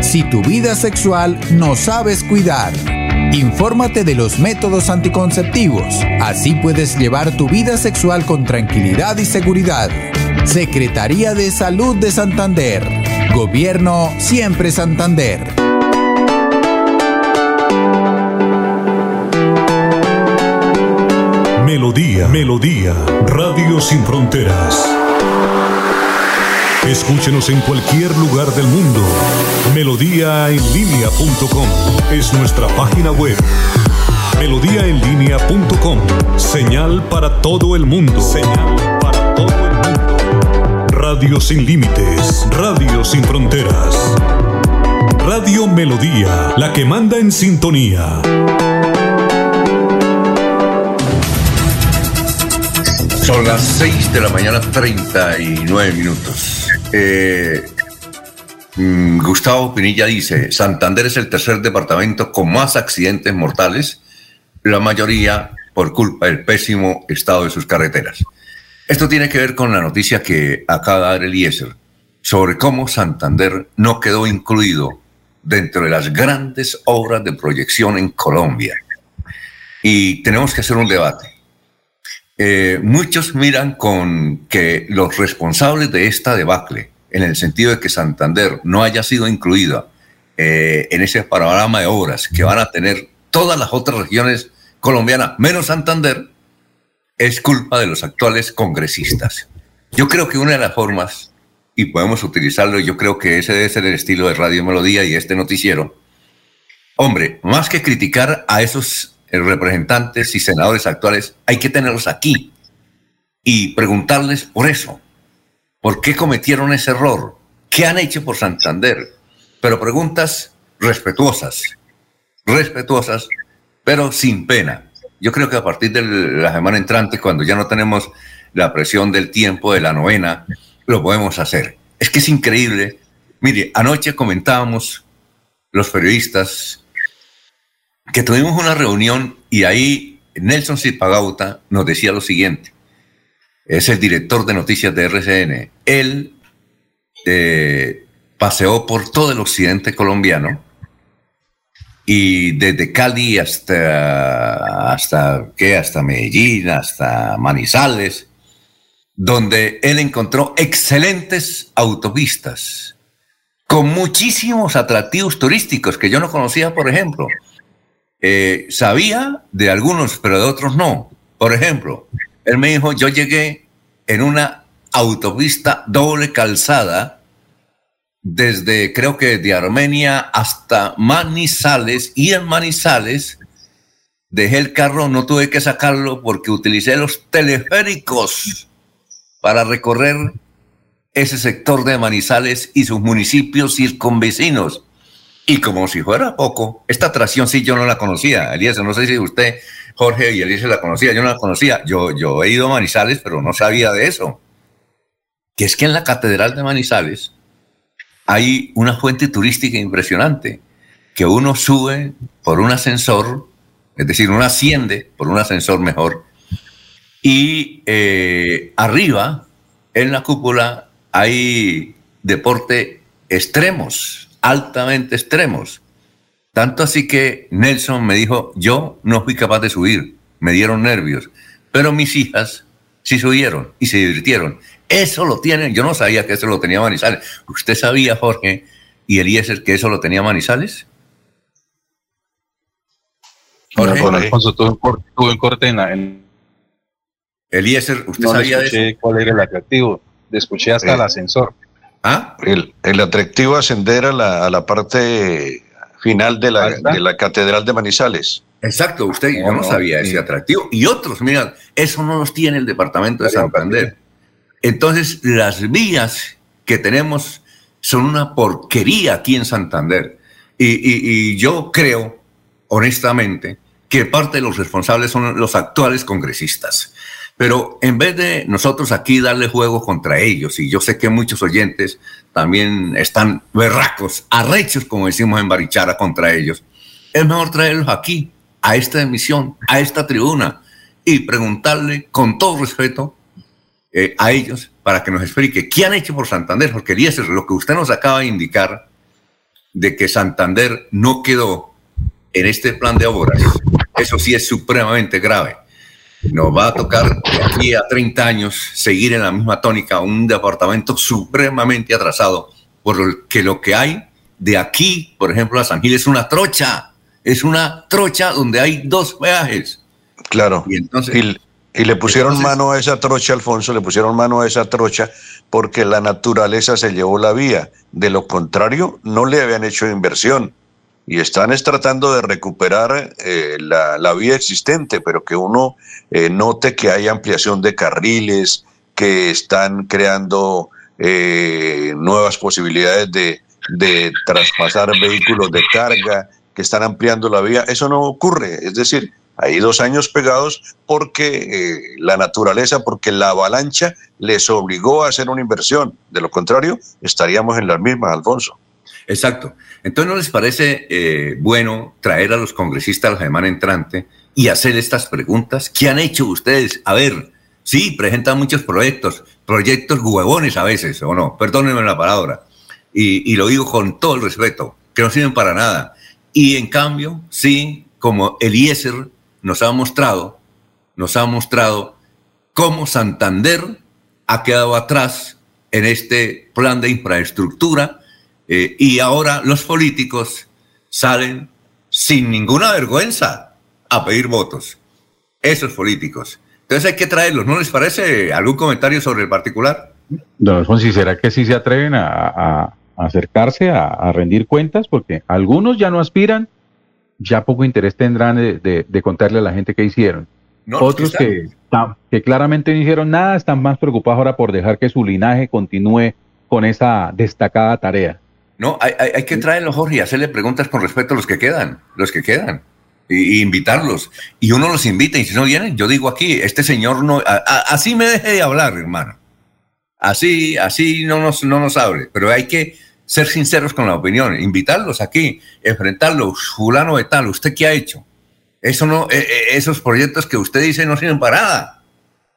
[SPEAKER 6] si tu vida sexual no sabes cuidar. Infórmate de los métodos anticonceptivos. Así puedes llevar tu vida sexual con tranquilidad y seguridad. Secretaría de Salud de Santander. Gobierno Siempre Santander.
[SPEAKER 29] Melodía, Melodía, Radio Sin Fronteras. Escúchenos en cualquier lugar del mundo. Melodíaenlínea.com es nuestra página web. Melodíaenlínea.com. Señal para todo el mundo. Señal para todo el mundo. Radio sin límites. Radio sin fronteras. Radio Melodía, la que manda en sintonía.
[SPEAKER 15] Son las 6 de la mañana, 39 minutos. Eh, mm, Gustavo Pinilla dice, Santander es el tercer departamento con más accidentes mortales, la mayoría por culpa del pésimo estado de sus carreteras. Esto tiene que ver con la noticia que acaba de dar Eliezer sobre cómo Santander no quedó incluido dentro de las grandes obras de proyección en Colombia. Y tenemos que hacer un debate. Eh, muchos miran con que los responsables de esta debacle, en el sentido de que Santander no haya sido incluida eh, en ese panorama de obras que van a tener todas las otras regiones colombianas, menos Santander, es culpa de los actuales congresistas. Yo creo que una de las formas, y podemos utilizarlo, yo creo que ese debe ser el estilo de Radio Melodía y este noticiero, hombre, más que criticar a esos representantes y senadores actuales, hay que tenerlos aquí y preguntarles por eso. ¿Por qué cometieron ese error? ¿Qué han hecho por Santander? Pero preguntas respetuosas, respetuosas, pero sin pena. Yo creo que a partir de la semana entrante, cuando ya no tenemos la presión del tiempo de la novena, lo podemos hacer. Es que es increíble. Mire, anoche comentábamos los periodistas que tuvimos una reunión y ahí Nelson Zipagauta nos decía lo siguiente. Es el director de noticias de RCN. Él eh, paseó por todo el occidente colombiano y desde Cali hasta, hasta, ¿qué? hasta Medellín, hasta Manizales, donde él encontró excelentes autopistas con muchísimos atractivos turísticos que yo no conocía, por ejemplo. Eh, sabía de algunos, pero de otros no. Por ejemplo, él me dijo, yo llegué en una autopista doble calzada desde, creo que de Armenia hasta Manizales, y en Manizales dejé el carro, no tuve que sacarlo porque utilicé los teleféricos para recorrer ese sector de Manizales y sus municipios circunvecinos. Y como si fuera poco, esta atracción sí yo no la conocía. Elías, no sé si usted, Jorge y Elías la conocía, yo no la conocía. Yo, yo he ido a Manizales, pero no sabía de eso. Que es que en la Catedral de Manizales hay una fuente turística impresionante, que uno sube por un ascensor, es decir, uno asciende por un ascensor mejor, y eh, arriba, en la cúpula, hay deporte extremos, altamente extremos. Tanto así que Nelson me dijo, yo no fui capaz de subir, me dieron nervios, pero mis hijas sí subieron y se divirtieron. Eso lo tienen, yo no sabía que eso lo tenía Manizales. ¿Usted sabía, Jorge y Eliezer, que eso lo tenía Manizales?
[SPEAKER 21] Jorge, bueno, Alfonso, tuvo un corte, tuvo un corte en la... En...
[SPEAKER 15] Eliezer, ¿usted sabía
[SPEAKER 21] de eso? cuál era el atractivo, escuché hasta el ascensor.
[SPEAKER 17] ¿Ah? El, el, atractivo ascender a la, a la parte final de la, de la Catedral de Manizales.
[SPEAKER 15] Exacto, usted, yo no, sabía ese atractivo. Y otros, mira, eso no los tiene el departamento de Santander. Entonces, las vías que tenemos son una porquería aquí en Santander. Y, y, y yo creo, honestamente, que parte de los responsables son los actuales congresistas. Pero en vez de nosotros aquí darle juego contra ellos, y yo sé que muchos oyentes también están berracos, arrechos, como decimos en Barichara, contra ellos, es mejor traerlos aquí, a esta emisión, a esta tribuna, y preguntarle con todo respeto eh, a ellos para que nos explique qué han hecho por Santander, porque lo que usted nos acaba de indicar de que Santander no quedó en este plan de obras, eso sí es supremamente grave nos va a tocar de aquí a 30 años seguir en la misma tónica, un departamento supremamente atrasado, porque lo que hay de aquí, por ejemplo, a San Gil es una trocha, es una trocha donde hay dos peajes.
[SPEAKER 17] Claro. Y, entonces, y, le pusieron mano a esa trocha, Alfonso, le pusieron mano a esa trocha porque la naturaleza se llevó la vía. De lo contrario, no le habían hecho inversión y están tratando de recuperar eh, la, vía existente, pero que uno eh, note que hay ampliación de carriles, que están creando eh, nuevas posibilidades de, de traspasar vehículos de carga, que están ampliando la vía. Eso no ocurre, es decir, hay dos años pegados porque la naturaleza, porque la avalancha les obligó a hacer una inversión. De lo contrario, estaríamos en las mismas, Alfonso.
[SPEAKER 15] Exacto. Entonces, ¿no les parece eh, bueno traer a los congresistas la semana entrante y hacer estas preguntas? ¿Qué han hecho ustedes? A ver, sí, presentan muchos proyectos, proyectos huevones a veces, o no, perdónenme la palabra, y, y lo digo con todo el respeto, que no sirven para nada. Y en cambio, sí, como Eliezer nos ha mostrado, nos ha mostrado cómo Santander ha quedado atrás en este plan de infraestructura eh, y ahora los políticos salen sin ninguna vergüenza a pedir votos. Esos políticos. Entonces hay que traerlos. ¿No les parece algún comentario sobre el particular?
[SPEAKER 21] Don Alfonso, ¿será que sí se atreven a, acercarse a, rendir cuentas? Porque algunos ya no aspiran, ya poco interés tendrán de, contarle a la gente qué hicieron. Otros que, que claramente no hicieron nada están más preocupados ahora por dejar que su linaje continúe con esa destacada tarea.
[SPEAKER 15] No, hay, hay, que traerlo, Jorge, y hacerle preguntas con respecto a los que quedan, los que quedan, y, invitarlos. Y uno los invita, y si no vienen, yo digo aquí, este señor no, así me deje de hablar, hermano. Así, así no nos, no nos hable, pero hay que ser sinceros con la opinión, invitarlos aquí, enfrentarlos, fulano de tal, ¿usted qué ha hecho? Eso no, e, e, esos proyectos que usted dice no sirven para nada.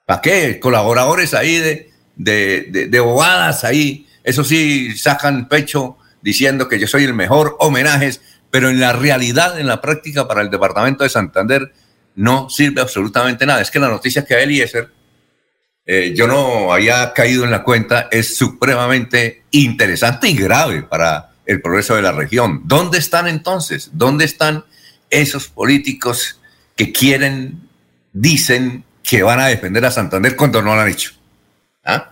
[SPEAKER 15] ¿Para qué? Colaboradores ahí de, de, de, de bobadas ahí, eso sí, sacan pecho diciendo que yo soy el mejor, homenajes, pero en la realidad, en la práctica para el departamento de Santander, no sirve absolutamente nada. Es que la noticia que Eliezer, eh, yo no había caído en la cuenta, es supremamente interesante y grave para el progreso de la región. ¿Dónde están entonces? ¿Dónde están esos políticos que quieren, dicen que van a defender a Santander cuando no lo han hecho? ¿Ah?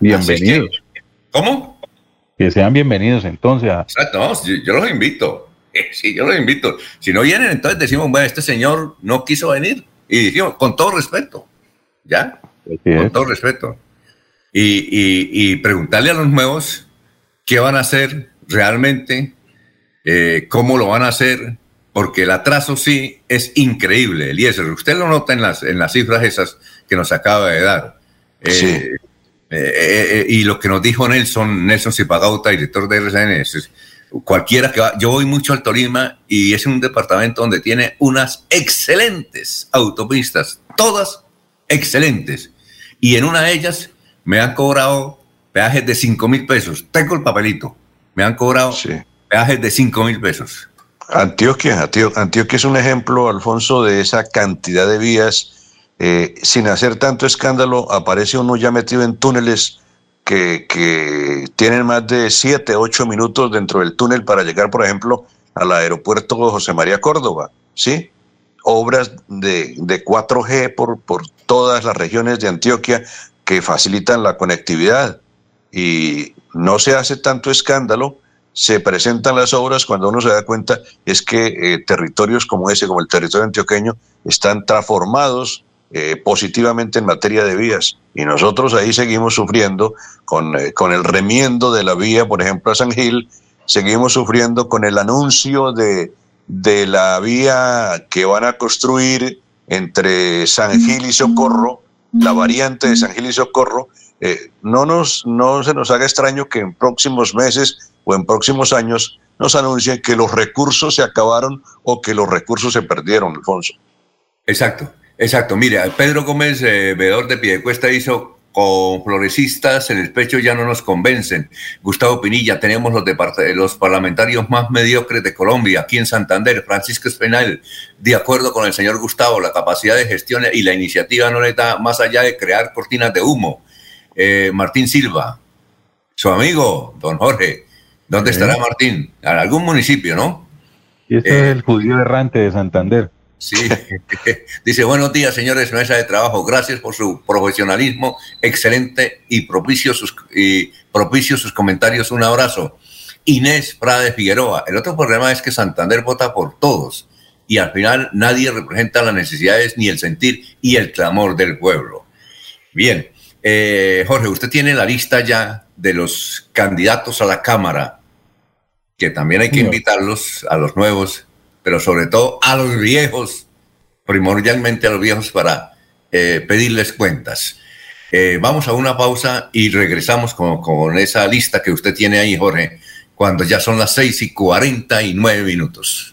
[SPEAKER 21] Bienvenidos.
[SPEAKER 15] ¿Cómo?
[SPEAKER 21] Que sean bienvenidos entonces.
[SPEAKER 15] Exacto, yo, los invito. Eh, sí, yo los invito. Si no vienen, entonces decimos, bueno, este señor no quiso venir. Y decimos, con todo respeto, ¿ya? con todo respeto. Y, preguntarle a los nuevos qué van a hacer realmente, eh, cómo lo van a hacer, porque el atraso sí es increíble, Eliezer. Usted lo nota en las, en las cifras esas que nos acaba de dar. Eh, eh, eh, eh, y lo que nos dijo Nelson, Nelson Zipagauta, director de RCN, es, cualquiera que va, yo voy mucho al Tolima y es un departamento donde tiene unas excelentes autopistas, todas excelentes. Y en una de ellas me han cobrado peajes de 5 mil pesos. Tengo el papelito. Me han cobrado peajes de 5 mil pesos.
[SPEAKER 17] Antioquia, Antioquia es un ejemplo, Alfonso, de esa cantidad de vías eh, sin hacer tanto escándalo, aparece uno ya metido en túneles que, tienen más de 7, 8 minutos dentro del túnel para llegar, por ejemplo, al aeropuerto José María Córdoba, ¿sí? Obras de, de 4G por, por todas las regiones de Antioquia que facilitan la conectividad y no se hace tanto escándalo, se presentan las obras cuando uno se da cuenta es que eh, territorios como ese, como el territorio antioqueño, están transformados eh, positivamente en materia de vías. Y nosotros ahí seguimos sufriendo con, eh, con el remiendo de la vía, por ejemplo, a San Gil, seguimos sufriendo con el anuncio de, de la vía que van a construir entre San Gil y Socorro, la variante de San Gil y Socorro. Eh, no, nos, no se nos haga extraño que en próximos meses o en próximos años nos anuncien que los recursos se acabaron o que los recursos se perdieron, Alfonso.
[SPEAKER 15] Exacto. Exacto, mire, Pedro Gómez, eh, veedor de Piedecuesta, hizo con florecistas en el pecho ya no nos convencen. Gustavo Pinilla, tenemos los, los parlamentarios más mediocres de Colombia, aquí en Santander. Francisco Espinal, de acuerdo con el señor Gustavo, la capacidad de gestión y la iniciativa no le da más allá de crear cortinas de humo. Eh, Martín Silva, su amigo, don Jorge, ¿dónde estará Martín? En algún municipio, ¿no?
[SPEAKER 16] Y este es el judío errante de Santander.
[SPEAKER 15] Sí, dice buenos días señores mesa de trabajo, gracias por su profesionalismo, excelente y propicio sus, y propicio sus comentarios, un abrazo. Inés Prade Figueroa, el otro problema es que Santander vota por todos y al final nadie representa las necesidades ni el sentir y el clamor del pueblo. Bien, eh, Jorge, usted tiene la lista ya de los candidatos a la Cámara, que también hay que invitarlos a los nuevos pero sobre todo a los viejos, primordialmente a los viejos para eh, pedirles cuentas. Eh, vamos a una pausa y regresamos con, con esa lista que usted tiene ahí, Jorge, cuando ya son las seis y cuarenta y nueve minutos.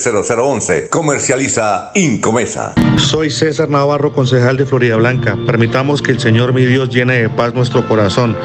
[SPEAKER 5] 0011 301 643 0011. Comercializa Incomesa.
[SPEAKER 18] Soy César Navarro, concejal de Florida Blanca. Permitamos que el Señor mi Dios llene de paz nuestro corazón.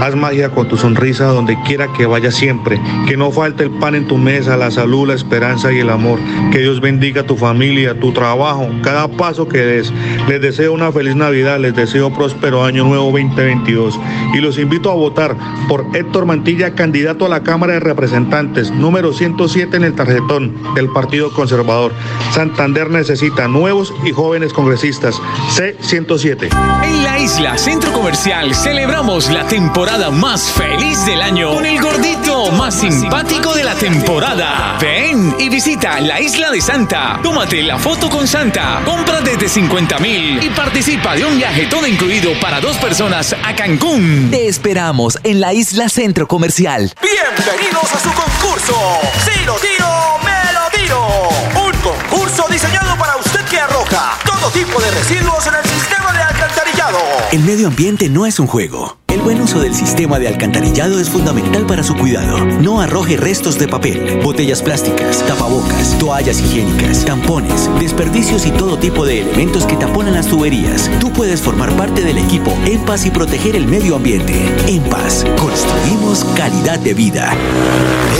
[SPEAKER 18] Haz magia con tu sonrisa donde quiera que vaya siempre. Que no falte el pan en tu mesa, la salud, la esperanza y el amor. Que Dios bendiga tu familia, tu trabajo, cada paso que des. Les deseo una feliz Navidad, les deseo próspero año nuevo 2022. Y los invito a votar por Héctor Mantilla, candidato a la Cámara de Representantes, número 107 en el tarjetón del Partido Conservador. Santander necesita nuevos y jóvenes congresistas. C107.
[SPEAKER 19] En la isla Centro Comercial celebramos la temporada más feliz del año con el gordito más simpático de la temporada. Ven y visita la isla de Santa. Tómate la foto con Santa. Compra desde 50 mil y participa de un viaje todo incluido para dos personas a Cancún.
[SPEAKER 7] Te esperamos en la isla Centro Comercial.
[SPEAKER 30] Bienvenidos a su concurso. Si lo tiro, me lo tiro. Un concurso diseñado para usted que arroja todo tipo de residuos en el sistema de alcantarillado.
[SPEAKER 7] El medio ambiente no es un juego. El buen uso del sistema de alcantarillado es fundamental para su cuidado. No arroje restos de papel, botellas plásticas, tapabocas, toallas higiénicas, tampones, desperdicios y todo tipo de elementos que taponan las tuberías. Tú puedes formar parte del equipo En Paz y proteger el medio ambiente. En Paz, construimos calidad de vida.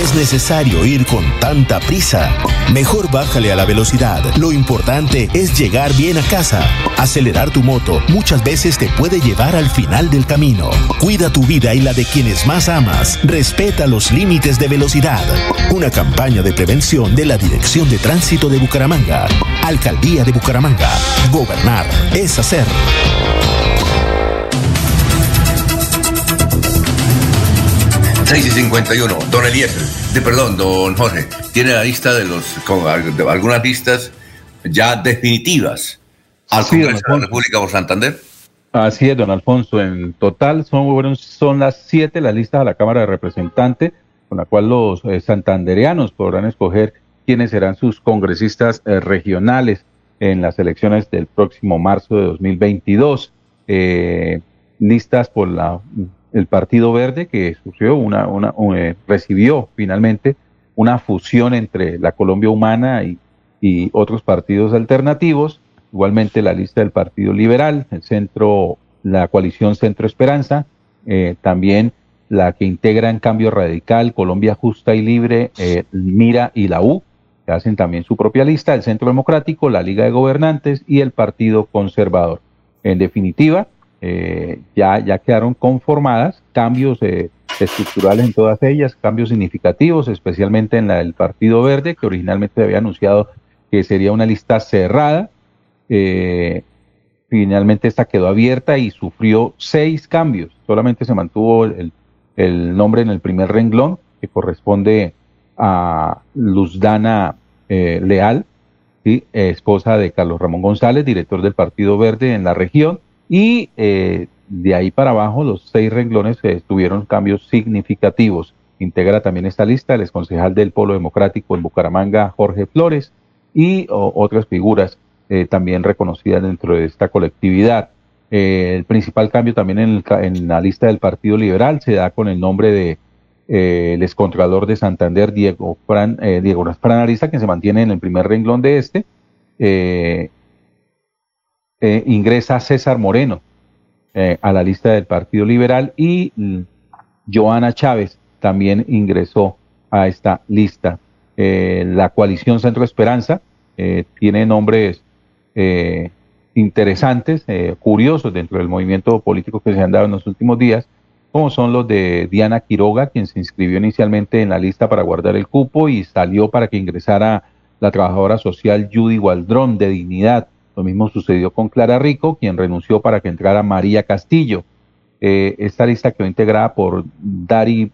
[SPEAKER 20] ¿Es necesario ir con tanta prisa? Mejor bájale a la velocidad. Lo importante es llegar bien a casa. Acelerar tu moto muchas veces te puede llevar al final del camino. Cuida tu vida y la de quienes más amas. Respeta los límites de velocidad. Una campaña de prevención de la Dirección de Tránsito de Bucaramanga. Alcaldía de Bucaramanga. Gobernar es hacer.
[SPEAKER 15] Seis y 51. Don Eliezer, de, perdón, don Jorge, tiene la lista de los, con, de algunas listas ya definitivas al
[SPEAKER 16] Sí,
[SPEAKER 15] Congreso de la República por Santander.
[SPEAKER 16] Así es, don Alfonso. En total son, son las siete las listas a la Cámara de Representantes, con la cual los eh, santandereanos podrán escoger quiénes serán sus congresistas eh, regionales en las elecciones del próximo marzo de 2022. Eh, listas por la, el Partido Verde, que sufrió una, una, eh, recibió finalmente una fusión entre la Colombia Humana y, y otros partidos alternativos. Igualmente la lista del Partido Liberal, el centro, la coalición Centro Esperanza, eh, también la que integran Cambio Radical, Colombia Justa y Libre, eh, Mira y la U, que hacen también su propia lista, el Centro Democrático, la Liga de Gobernantes y el Partido Conservador. En definitiva, eh, ya, ya quedaron conformadas cambios eh, estructurales en todas ellas, cambios significativos, especialmente en la del Partido Verde, que originalmente había anunciado que sería una lista cerrada. Eh, finalmente esta quedó abierta y sufrió seis cambios. Solamente se mantuvo el, nombre en el primer renglón, que corresponde a Luzdana eh, Leal, esposa de Carlos Ramón González, director del Partido Verde en la región, y eh, de ahí para abajo, los seis renglones tuvieron cambios significativos. Integra también esta lista el exconcejal del Polo Democrático en Bucaramanga, Jorge Flores, y otras figuras eh, también reconocidas dentro de esta colectividad. Eh, el principal cambio también en, la lista del Partido Liberal se da con el nombre de eh, el excontralor de Santander, Diego Fran, Diego Fran Arista, que se mantiene en el primer renglón de este. ingresa César Moreno a la lista del Partido Liberal y mm, Joana Chávez también ingresó a esta lista. la coalición Centro Esperanza tiene nombres eh, interesantes, eh, curiosos dentro del movimiento político que se han dado en los últimos días, como son los de Diana Quiroga, quien se inscribió inicialmente en la lista para guardar el cupo y salió para que ingresara la trabajadora social Judy Waldrón de Dignidad. Lo mismo sucedió con Clara Rico, quien renunció para que entrara María Castillo. Eh, esta lista quedó integrada por Dari,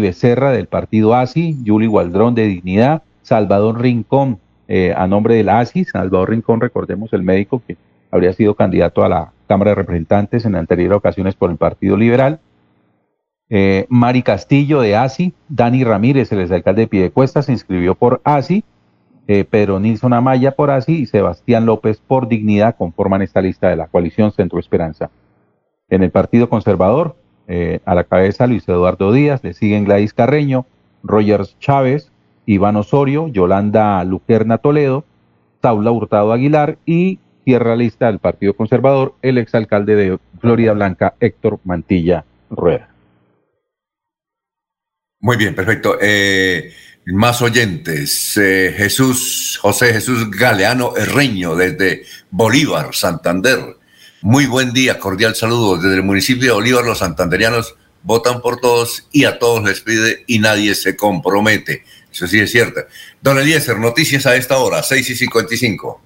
[SPEAKER 16] Becerra del partido ASI, Judy Waldrón de Dignidad, Salvador Rincón eh, a nombre del ASI, Salvador Rincón, recordemos el médico que habría sido candidato a la Cámara de Representantes en anteriores ocasiones por el Partido Liberal. Eh, Mari Castillo de ASI, Dani Ramírez, el exalcalde de Piedecuesta, se inscribió por ASI, eh, Pedro Nilsson Amaya por ASI y Sebastián López por Dignidad conforman esta lista de la coalición Centro Esperanza. En el Partido Conservador, eh, a la cabeza Luis Eduardo Díaz, le siguen Gladys Carreño, Rogers Chávez, Iván Osorio, Yolanda Lucerna Toledo, Taula Hurtado Aguilar y cierra lista del Partido Conservador el exalcalde de Florida Blanca, Héctor Mantilla Rueda.
[SPEAKER 15] Muy bien, perfecto. Eh, más oyentes. Eh, Jesús, José Jesús Galeano Herreño, desde Bolívar, Santander. Muy buen día, cordial saludo. Desde el municipio de Bolívar, los santanderianos votan por todos y a todos les pide y nadie se compromete. Eso sí es cierto. Don Eliezer, noticias a esta hora, 6 y 55.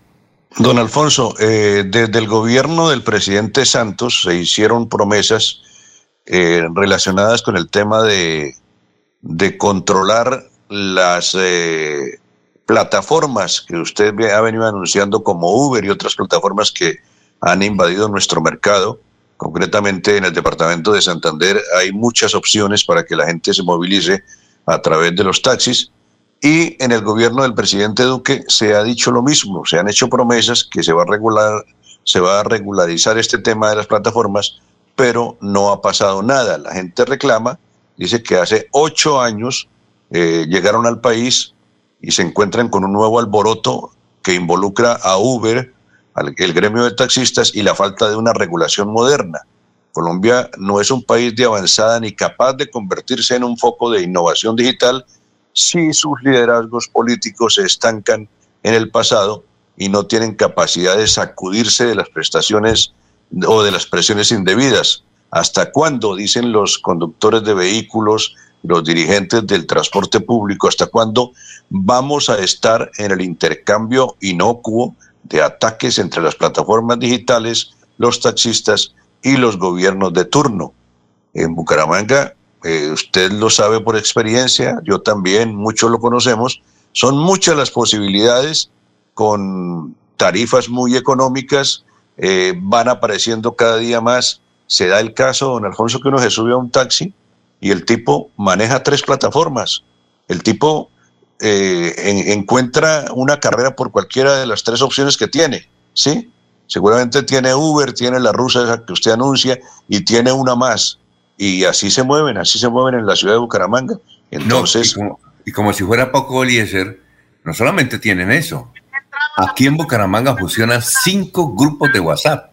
[SPEAKER 17] Don Alfonso, eh, desde el gobierno del presidente Santos se hicieron promesas eh, relacionadas con el tema de, de controlar las eh, plataformas que usted ha venido anunciando como Uber y otras plataformas que han invadido nuestro mercado. Concretamente en el departamento de Santander hay muchas opciones para que la gente se movilice a través de los taxis y en el gobierno del presidente Duque se ha dicho lo mismo, se han hecho promesas que se va a regular, se va a regularizar este tema de las plataformas, pero no ha pasado nada. La gente reclama, dice que hace ocho años eh, llegaron al país y se encuentran con un nuevo alboroto que involucra a Uber, el gremio de taxistas y la falta de una regulación moderna. Colombia no es un país de avanzada ni capaz de convertirse en un foco de innovación digital si sus liderazgos políticos se estancan en el pasado y no tienen capacidad de sacudirse de las prestaciones o de las presiones indebidas. ¿Hasta cuándo, dicen los conductores de vehículos, los dirigentes del transporte público, hasta cuándo vamos a estar en el intercambio inocuo de ataques entre las plataformas digitales, los taxistas y los gobiernos de turno? En Bucaramanga eh, usted lo sabe por experiencia, yo también, muchos lo conocemos, son muchas las posibilidades con tarifas muy económicas, eh, van apareciendo cada día más. Se da el caso, don Alfonso, que uno se sube a un taxi y el tipo maneja tres plataformas. El tipo eh, encuentra una carrera por cualquiera de las tres opciones que tiene, ¿sí? Seguramente tiene Uber, tiene la rusa que usted anuncia y tiene una más y así se mueven, así se mueven en la ciudad de Bucaramanga. Entonces,
[SPEAKER 15] y, como, si fuera poco Eliezer, no solamente tienen eso. Aquí en Bucaramanga funcionan cinco grupos de WhatsApp.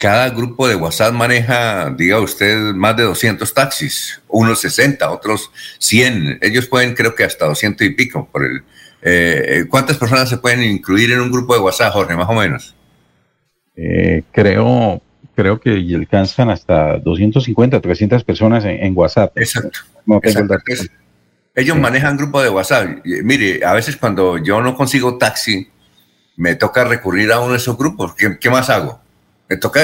[SPEAKER 15] Cada grupo de WhatsApp maneja, diga usted, más de 200 taxis, unos 60, otros 100. Ellos pueden, creo que hasta 200 y pico. Por el, eh, ¿Cuántas personas se pueden incluir en un grupo de WhatsApp, Jorge, más o menos?
[SPEAKER 16] Eh, creo creo que alcanzan hasta 250, 300 personas en, WhatsApp.
[SPEAKER 15] Exacto. ellos manejan grupo de WhatsApp. mire, a veces cuando yo no consigo taxi, me toca recurrir a uno de esos grupos. ¿Qué, más hago? Me toca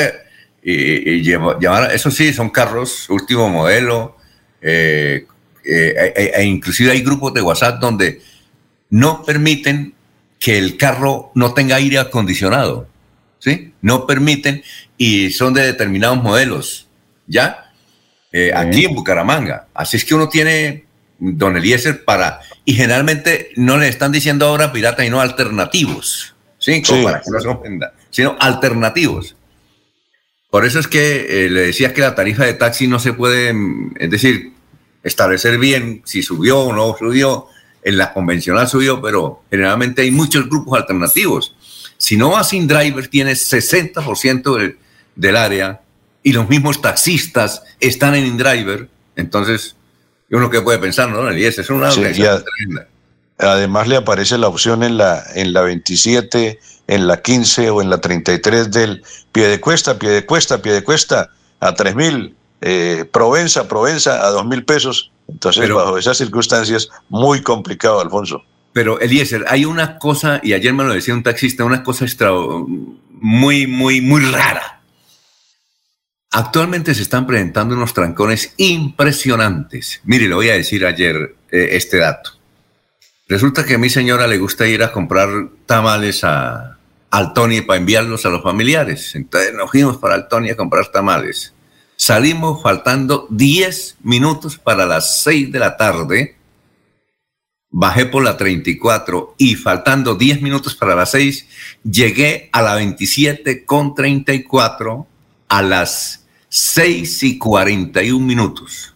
[SPEAKER 15] y, llamar, eso sí, son carros último modelo, eh, eh, e, e inclusive hay grupos de WhatsApp donde no permiten que el carro no tenga aire acondicionado ¿sí? No permiten y son de determinados modelos, ¿ya? Eh, aquí en Bucaramanga. Así es que uno tiene, don Eliezer, para... Y generalmente no le están diciendo ahora pirata y no alternativos, ¿sí? Como para que no se ofenda, sino alternativos. Por eso es que eh, le decía que la tarifa de taxi no se puede, mm, es decir, establecer bien si subió o no subió. En la convencional subió, pero generalmente hay muchos grupos alternativos. Si no vas sin driver, tienes 60% del, del área y los mismos taxistas están en InDriver, entonces uno que puede pensar, ¿no? Y es una
[SPEAKER 17] sí, tremenda. Además le aparece la opción en la, en la 27, en la 15 o en la 33 del pie de cuesta, pie de cuesta, pie de cuesta a 3 mil, eh, Provenza, Provenza a 2 mil pesos. Entonces, bajo esas circunstancias, muy complicado, Alfonso.
[SPEAKER 15] Pero, Eliezer, hay una cosa, y ayer me lo decía un taxista, una cosa extra, muy, muy, muy rara Actualmente se están presentando unos trancones impresionantes. Mire, le voy a decir ayer eh, este dato. Resulta que a mi señora le gusta ir a comprar tamales a, al Tony para enviarlos a los familiares. Entonces nos fuimos para el Tony a comprar tamales. Salimos faltando 10 minutos para las 6 de la tarde. Bajé por la 34 y faltando 10 minutos para las 6, llegué a la 27 con 34 a las 6 y 41 minutos.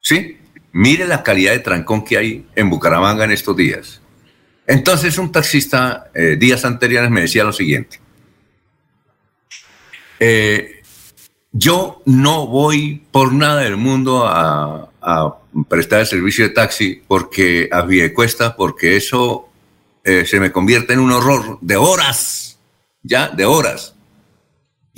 [SPEAKER 15] ¿Sí? Mire la calidad de trancón que hay en Bucaramanga en estos días. Entonces un taxista eh, días anteriores me decía lo siguiente. Eh, yo no voy por nada del mundo a, prestar el servicio de taxi porque a cuesta, porque eso eh, se me convierte en un horror de horas, ya, de horas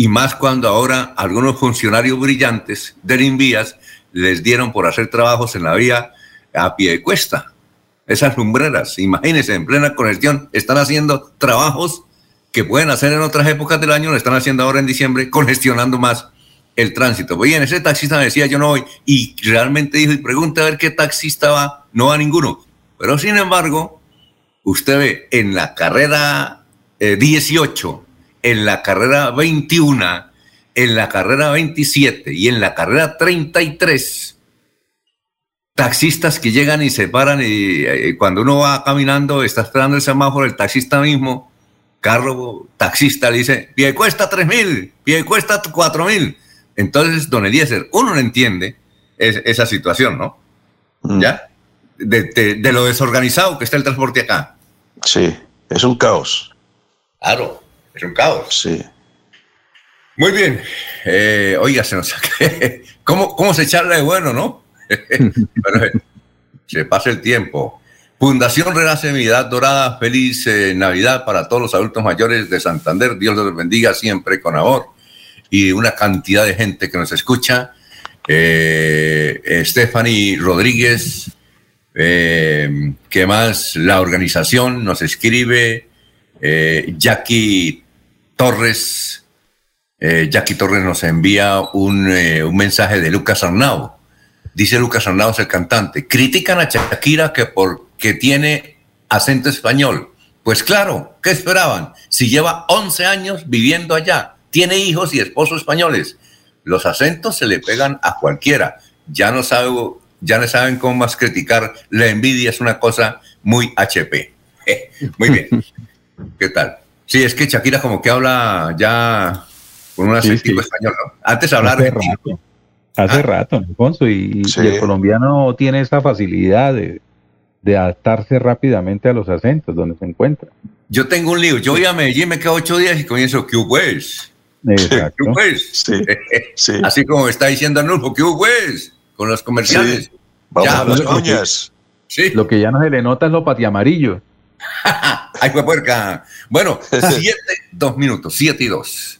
[SPEAKER 15] y más cuando ahora algunos funcionarios brillantes del Invías les dieron por hacer trabajos en la vía a pie de cuesta. Esas lumbreras, imagínense, en plena congestión, están haciendo trabajos que pueden hacer en otras épocas del año, lo están haciendo ahora en diciembre, congestionando más el tránsito. Bien, ese taxista me decía, yo no voy, y realmente dijo, y pregunta a ver qué taxista va, no va ninguno. Pero sin embargo, usted ve en la carrera 18, eh, en la carrera 21, en la carrera 27 y en la carrera 33, taxistas que llegan y se paran y, cuando uno va caminando, está esperando el semáforo, el taxista mismo, carro, taxista, le dice, pie cuesta 3 mil, pie cuesta 4 mil. Entonces, don Eliezer, uno no entiende esa situación, ¿no? Mm. ¿Ya? De, de, lo desorganizado que está el transporte acá.
[SPEAKER 17] Sí, es un caos.
[SPEAKER 15] Claro. Es un caos.
[SPEAKER 17] Sí.
[SPEAKER 15] Muy bien. Eh, oiga, se nos ¿Cómo, ¿Cómo se charla de bueno, no? se pasa el tiempo. Fundación Renace Mi Edad Dorada, feliz eh, Navidad para todos los adultos mayores de Santander. Dios los bendiga siempre con amor. Y una cantidad de gente que nos escucha. Eh, Stephanie Rodríguez, eh, ¿qué más? La organización nos escribe. Jackie Torres, eh, Jackie Torres nos envía un, eh, un, mensaje de Lucas Arnau. Dice Lucas Arnau, es el cantante. Critican a Shakira que porque tiene acento español. Pues claro, ¿qué esperaban? Si lleva 11 años viviendo allá, tiene hijos y esposos españoles. Los acentos se le pegan a cualquiera. Ya no, sabe, ya no saben cómo más criticar. La envidia es una cosa muy HP. muy bien. ¿Qué tal? Sí, es que Shakira como que habla ya con un acento español, ¿no? Antes hablaba
[SPEAKER 16] Hace rato, hace ¿Ah? rato Alfonso, y, el colombiano tiene esa facilidad de, adaptarse rápidamente a los acentos donde se encuentra.
[SPEAKER 15] Yo tengo un lío, yo voy a Medellín, me quedo ocho días y comienzo, ¿qué pues?
[SPEAKER 16] Exacto.
[SPEAKER 15] ¿Qué pues? Sí, Así como está diciendo Anulfo, ¿qué pues? Con los comerciales.
[SPEAKER 17] Vamos a las uñas.
[SPEAKER 16] Sí. Lo que ya no se le nota es lo patiamarillo.
[SPEAKER 15] Ay, fue puerca. Bueno, siete, dos minutos, siete y dos.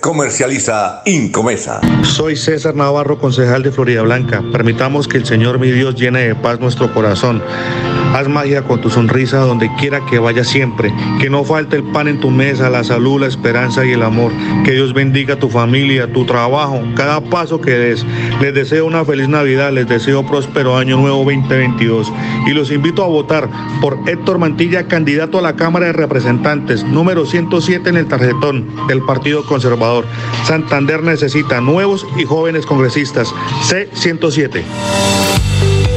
[SPEAKER 5] Comercializa Incomesa.
[SPEAKER 18] Soy César Navarro, concejal de Florida Blanca. Permitamos que el Señor mi Dios llene de paz nuestro corazón. Haz magia con tu sonrisa donde quiera que vaya siempre. Que no falte el pan en tu mesa, la salud, la esperanza y el amor. Que Dios bendiga tu familia, tu trabajo, cada paso que des. Les deseo una feliz Navidad, les deseo próspero año nuevo 2022. Y los invito a votar por Héctor Mantilla, candidato a la Cámara de Representantes, número 107 en el tarjetón del Partido Conservador. Santander necesita nuevos y jóvenes congresistas. C107.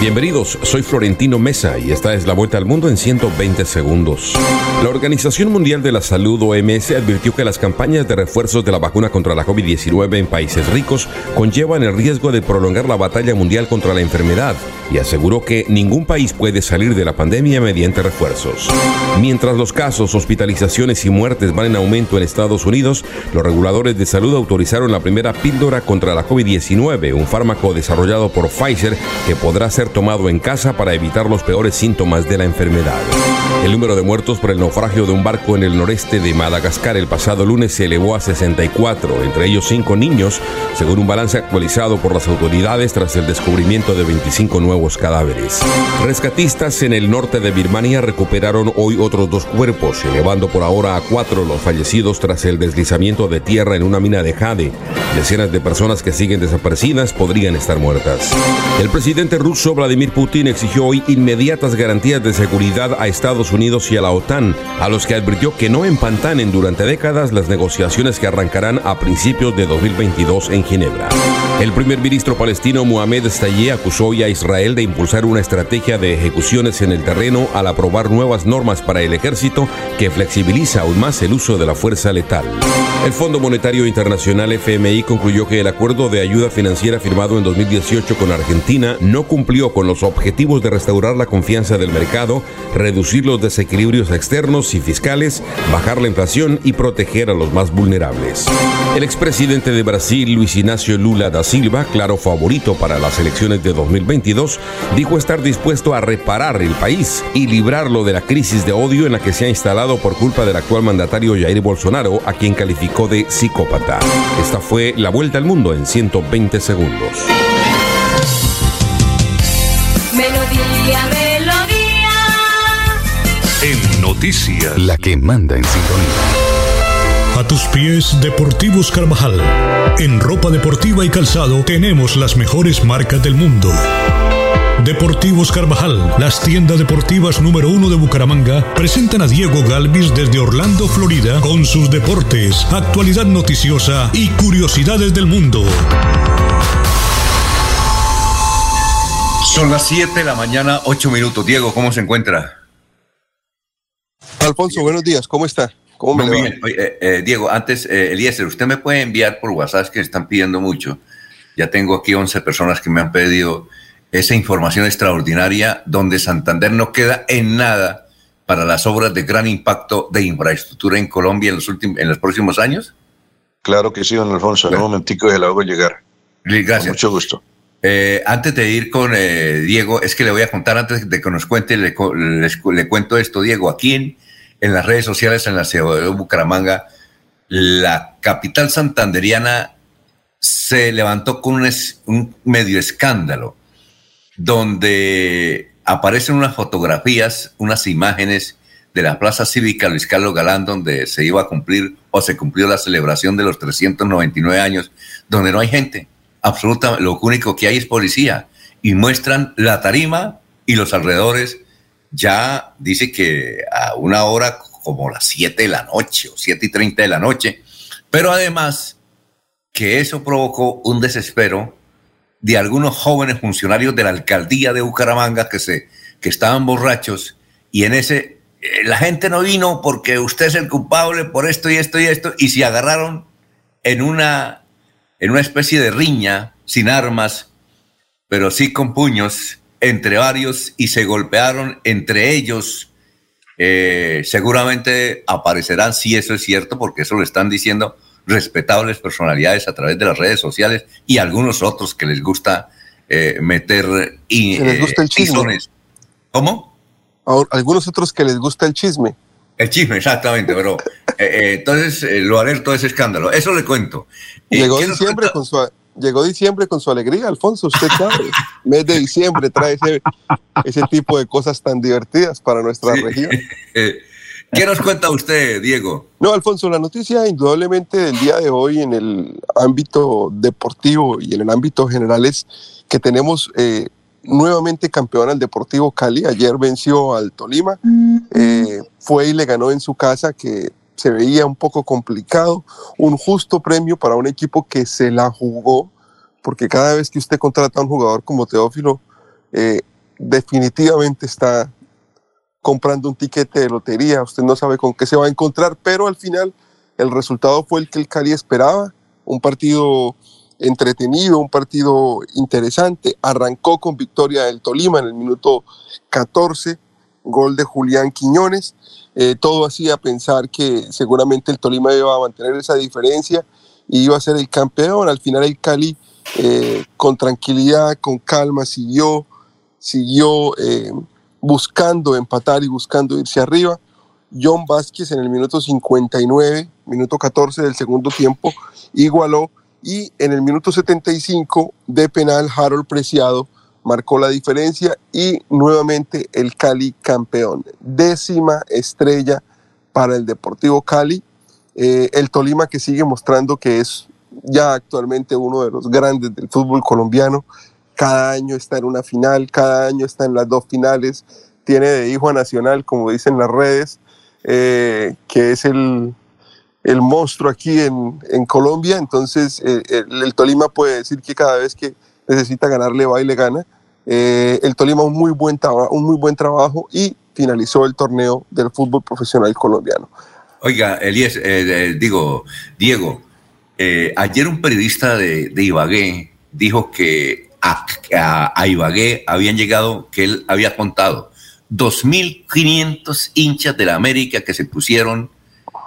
[SPEAKER 31] Bienvenidos, soy Florentino Mesa y esta es la vuelta al mundo en 120 segundos. La Organización Mundial de la Salud OMS advirtió que las campañas de refuerzos de la vacuna contra la COVID-19 en países ricos conllevan el riesgo de prolongar la batalla mundial contra la enfermedad y aseguró que ningún país puede salir de la pandemia mediante refuerzos. Mientras los casos, hospitalizaciones y muertes van en aumento en Estados Unidos, los reguladores de salud autorizaron la primera píldora contra la COVID-19, un fármaco desarrollado por Pfizer que podrá ser tomado en casa para evitar los peores síntomas de la enfermedad. El número de muertos por el naufragio de un barco en el noreste de Madagascar el pasado lunes se elevó a 64, entre ellos 5 niños, según un balance actualizado por las autoridades tras el descubrimiento de 25 nuevos cadáveres. Rescatistas en el norte de Birmania recuperaron hoy otros dos cuerpos, elevando por ahora a cuatro los fallecidos tras el deslizamiento de tierra en una mina de Jade. Decenas de personas que siguen desaparecidas podrían estar muertas. El presidente ruso Vladimir Putin exigió hoy inmediatas garantías de seguridad a Estados Unidos y a la OTAN, a los que advirtió que no empantanen durante décadas las negociaciones que arrancarán a principios de 2022 en Ginebra. El primer ministro palestino Mohamed Stayé acusó hoy a Israel de impulsar una estrategia de ejecuciones en el terreno al aprobar nuevas normas para el ejército que flexibiliza aún más el uso de la fuerza letal. El Fondo Monetario Internacional FMI concluyó que el acuerdo de ayuda financiera firmado en 2018 con Argentina no cumplió con los objetivos de restaurar la confianza del mercado, reducir los desequilibrios externos y fiscales, bajar la inflación y proteger a los más vulnerables. El expresidente de Brasil, Luis Ignacio Lula da Silva, claro favorito para las elecciones de 2022, dijo estar dispuesto a reparar el país y librarlo de la crisis de odio en la que se ha instalado por culpa del actual mandatario Jair Bolsonaro, a quien calificó de psicópata. Esta fue la vuelta al mundo en 120 segundos.
[SPEAKER 29] Noticias.
[SPEAKER 20] La que manda en sintonía.
[SPEAKER 29] A tus pies, Deportivos Carvajal. En ropa deportiva y calzado tenemos las mejores marcas del mundo. Deportivos Carvajal, las tiendas deportivas número uno de Bucaramanga, presentan a Diego Galvis desde Orlando, Florida, con sus deportes, actualidad noticiosa y curiosidades del mundo.
[SPEAKER 15] Son las 7 de la mañana, 8 minutos. Diego, ¿cómo se encuentra?
[SPEAKER 32] Alfonso, buenos días, ¿cómo está? ¿Cómo me
[SPEAKER 15] eh, eh, Diego, antes, eh, Eliezer, usted me puede enviar por WhatsApp que están pidiendo mucho. Ya tengo aquí 11 personas que me han pedido esa información extraordinaria donde Santander no queda en nada para las obras de gran impacto de infraestructura en Colombia en los, últimos, en los próximos años.
[SPEAKER 17] Claro que sí, don Alfonso. En un momentico se la hago llegar.
[SPEAKER 15] Gracias.
[SPEAKER 17] Con mucho gusto.
[SPEAKER 15] Eh, antes de ir con eh, Diego, es que le voy a contar, antes de que nos cuente, le, le cuento esto, Diego. Aquí en, en las redes sociales, en la ciudad de Bucaramanga, la capital santanderiana se levantó con un, medio escándalo, donde aparecen unas fotografías, unas imágenes de la Plaza Cívica Luis Carlos Galán, donde se iba a cumplir o se cumplió la celebración de los 399 años, donde no hay gente absoluta, lo único que hay es policía y muestran la tarima y los alrededores. Ya dice que a una hora como las 7 de la noche o 7 y 30 de la noche, pero además que eso provocó un desespero de algunos jóvenes funcionarios de la alcaldía de Bucaramanga que, se, que estaban borrachos y en ese eh, la gente no vino porque usted es el culpable por esto y esto y esto y se agarraron en una en una especie de riña, sin armas, pero sí con puños, entre varios, y se golpearon entre ellos. Eh, seguramente aparecerán, si eso es cierto, porque eso lo están diciendo respetables personalidades a través de las redes sociales y algunos otros que les gusta eh, meter y,
[SPEAKER 32] les gusta el
[SPEAKER 15] eh,
[SPEAKER 32] chisme.
[SPEAKER 15] ¿Cómo?
[SPEAKER 32] Algunos otros que les gusta el chisme.
[SPEAKER 15] El chisme, exactamente, pero eh, entonces eh, lo alerto ese escándalo. Eso le cuento.
[SPEAKER 32] Llegó diciembre, con su, llegó diciembre con su alegría, Alfonso, usted sabe. Mes de diciembre trae ese, ese tipo de cosas tan divertidas para nuestra región.
[SPEAKER 15] ¿Qué nos cuenta usted, Diego?
[SPEAKER 32] No, Alfonso, la noticia indudablemente del día de hoy en el ámbito deportivo y en el ámbito general es que tenemos eh, nuevamente campeón al Deportivo Cali. Ayer venció al Tolima, eh, fue y le ganó en su casa que se veía un poco complicado. Un justo premio para un equipo que se la jugó, porque cada vez que usted contrata a un jugador como Teófilo, eh, definitivamente está comprando un tiquete de lotería, usted no sabe con qué se va a encontrar, pero al final el resultado fue el que el Cali esperaba, un partido entretenido, un partido interesante, arrancó con victoria del Tolima en el minuto 14, gol de Julián Quiñones, eh, todo hacía pensar que seguramente el Tolima iba a mantener esa diferencia y iba a ser el campeón, al final el Cali eh, con tranquilidad, con calma, siguió, siguió eh, buscando empatar y buscando irse arriba. John Vázquez en el minuto 59, minuto 14 del segundo tiempo, igualó y en el minuto 75 de penal Harold Preciado marcó la diferencia y nuevamente el Cali campeón. Décima estrella para el Deportivo Cali. Eh, el Tolima que sigue mostrando que es ya actualmente uno de los grandes del fútbol colombiano. Cada año está en una final, cada año está en las dos finales. Tiene de hijo a Nacional, como dicen las redes, eh, que es el, el monstruo aquí en, en Colombia. Entonces, eh, el, el, Tolima puede decir que cada vez que necesita ganarle va y le gana. Eh, el Tolima un muy, buen un muy buen trabajo y finalizó el torneo del fútbol profesional colombiano.
[SPEAKER 15] Oiga, Elías, eh, digo, Diego, eh, ayer un periodista de, Ibagué dijo que a, a, Ibagué habían llegado, que él había contado, 2.500 hinchas de la América que se pusieron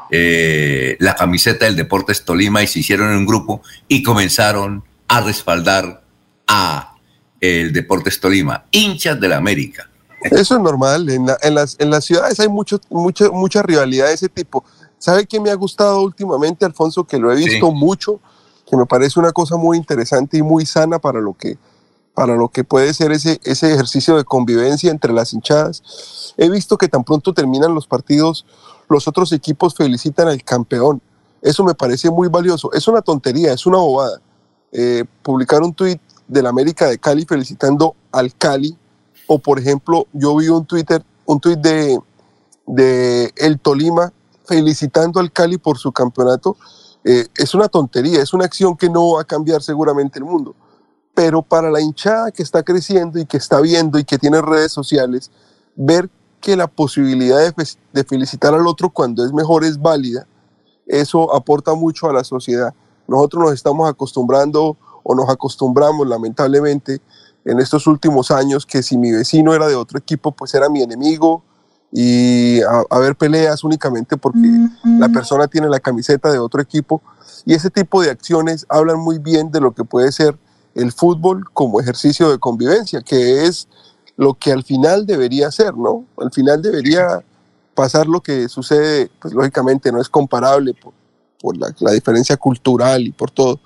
[SPEAKER 15] eh, la camiseta del Deportes Tolima y se hicieron en un grupo y comenzaron a respaldar a el Deportes Tolima, hinchas de la América.
[SPEAKER 32] Eso es normal, en, las, en las ciudades hay mucho, mucho, mucha rivalidad de ese tipo. ¿Sabe qué me ha gustado últimamente, Alfonso? Que lo he visto mucho, que me parece una cosa muy interesante y muy sana para lo que, para lo que puede ser ese, ese ejercicio de convivencia entre las hinchadas. He visto que tan pronto terminan los partidos, los otros equipos felicitan al campeón. Eso me parece muy valioso. Es una tontería, es una bobada. Eh, publicar un tuit del América de Cali felicitando al Cali, o por ejemplo, yo vi un Twitter, un tuit de, de El Tolima felicitando al Cali por su campeonato, eh, es una tontería, es una acción que no va a cambiar seguramente el mundo. Pero para la hinchada que está creciendo y que está viendo y que tiene redes sociales, ver que la posibilidad de felicitar al otro cuando es mejor es válida, eso aporta mucho a la sociedad. Nosotros nos estamos acostumbrando o nos acostumbramos lamentablemente en estos últimos años que si mi vecino era de otro equipo, pues era mi enemigo, y a, ver peleas únicamente porque la persona tiene la camiseta de otro equipo. Y ese tipo de acciones hablan muy bien de lo que puede ser el fútbol como ejercicio de convivencia, que es lo que al final debería ser, ¿no? Al final debería pasar lo que sucede, pues lógicamente no es comparable por, por la, la, diferencia cultural y por todo.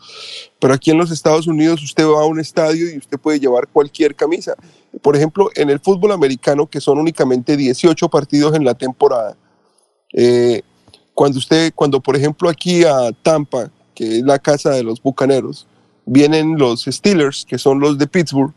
[SPEAKER 32] Pero aquí en los Estados Unidos usted va a un estadio y usted puede llevar cualquier camisa. Por ejemplo, en el fútbol americano, que son únicamente 18 partidos en la temporada, eh, cuando usted, cuando por ejemplo aquí a Tampa, que es la casa de los Bucaneros, vienen los Steelers, que son los de Pittsburgh,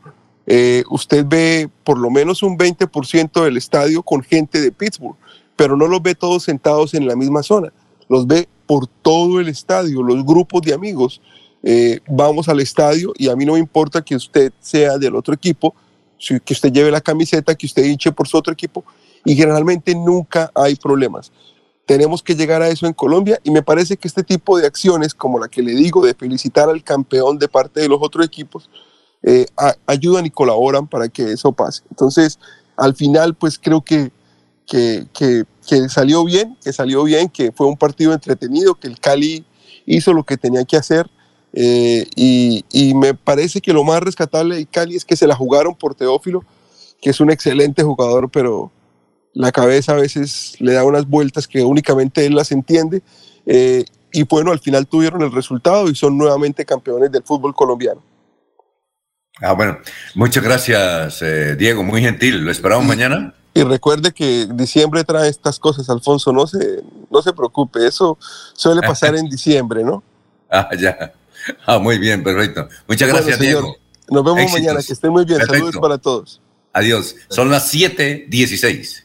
[SPEAKER 32] eh, usted ve por lo menos un 20% del estadio con gente de Pittsburgh, pero no los ve todos sentados en la misma zona, los ve por todo el estadio, los grupos de amigos. Eh, vamos al estadio y a mí no me importa que usted sea del otro equipo, que usted lleve la camiseta, que usted hinche por su otro equipo y generalmente nunca hay problemas. Tenemos que llegar a eso en Colombia y me parece que este tipo de acciones, como la que le digo, de felicitar al campeón de parte de los otros equipos, eh, ayudan y colaboran para que eso pase. Entonces, al final, pues creo que, que, que, que salió bien, que salió bien, que fue un partido entretenido, que el Cali hizo lo que tenía que hacer eh, y, me parece que lo más rescatable de Cali es que se la jugaron por Teófilo, que es un excelente jugador, pero la cabeza a veces le da unas vueltas que únicamente él las entiende. Eh, y bueno, al final tuvieron el resultado y son nuevamente campeones del fútbol colombiano.
[SPEAKER 15] Ah, bueno, muchas gracias, eh, Diego, muy gentil. ¿Lo esperamos mañana?
[SPEAKER 32] Y recuerde que diciembre trae estas cosas, Alfonso, no se, no se preocupe, eso suele pasar en diciembre, ¿no?
[SPEAKER 15] Ah, ya. Ah, muy bien, perfecto. Muchas gracias, Diego.
[SPEAKER 32] Nos vemos mañana, que estén muy bien. Saludos para todos.
[SPEAKER 15] Adiós. Son las 7:16.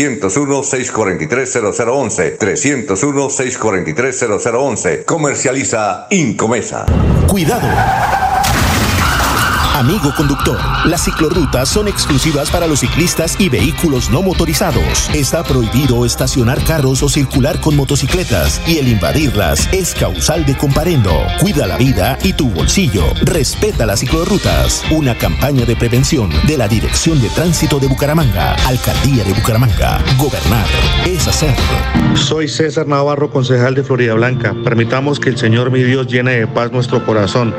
[SPEAKER 5] 301-643-0011. 301-643-0011. Comercializa Incomesa.
[SPEAKER 20] Cuidado. Amigo conductor, las ciclorrutas son exclusivas para los ciclistas y vehículos no motorizados. Está prohibido estacionar carros o circular con motocicletas y el invadirlas es causal de comparendo. Cuida la vida y tu bolsillo. Respeta las ciclorrutas. Una campaña de prevención de la Dirección de Tránsito de Bucaramanga, Alcaldía de Bucaramanga. Gobernar es hacer.
[SPEAKER 18] Soy César Navarro, concejal de Florida Blanca. Permitamos que el Señor mi Dios llene de paz nuestro corazón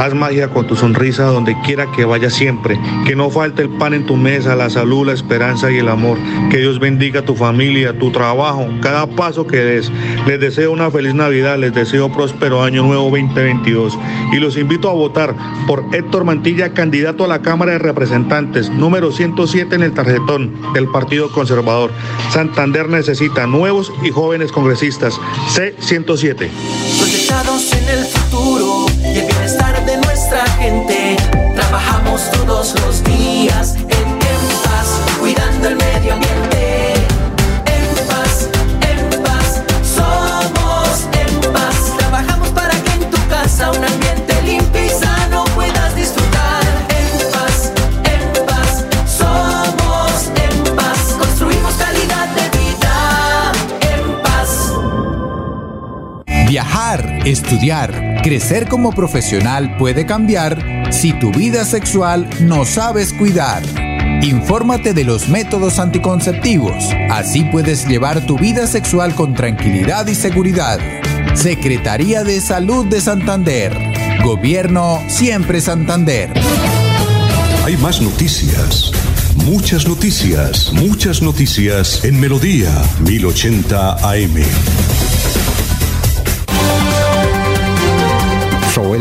[SPEAKER 18] Haz magia con tu sonrisa donde quiera que vayas siempre. Que no falte el pan en tu mesa, la salud, la esperanza y el amor. Que Dios bendiga tu familia, tu trabajo, cada paso que des. Les deseo una feliz Navidad, les deseo próspero año nuevo 2022. Y los invito a votar por Héctor Mantilla, candidato a la Cámara de Representantes, número 107 en el tarjetón del Partido Conservador. Santander necesita nuevos y jóvenes congresistas. C107.
[SPEAKER 14] Proyectados en el futuro y el bienestar de nuestra gente. Trabajamos todos los días en, en paz, cuidando el medio ambiente. En paz, en paz, somos en paz. Trabajamos para que en tu casa un ambiente limpio y sano puedas disfrutar. En paz, en paz, somos en paz. Construimos calidad de vida. En paz.
[SPEAKER 33] Viajar, estudiar, crecer como profesional puede cambiar si tu vida sexual no sabes cuidar. Infórmate de los métodos anticonceptivos, así puedes llevar tu vida sexual con tranquilidad y seguridad. Secretaría de Salud de Santander. Gobierno Siempre Santander.
[SPEAKER 29] Hay más noticias. Muchas noticias, muchas noticias en Melodía 1080 AM.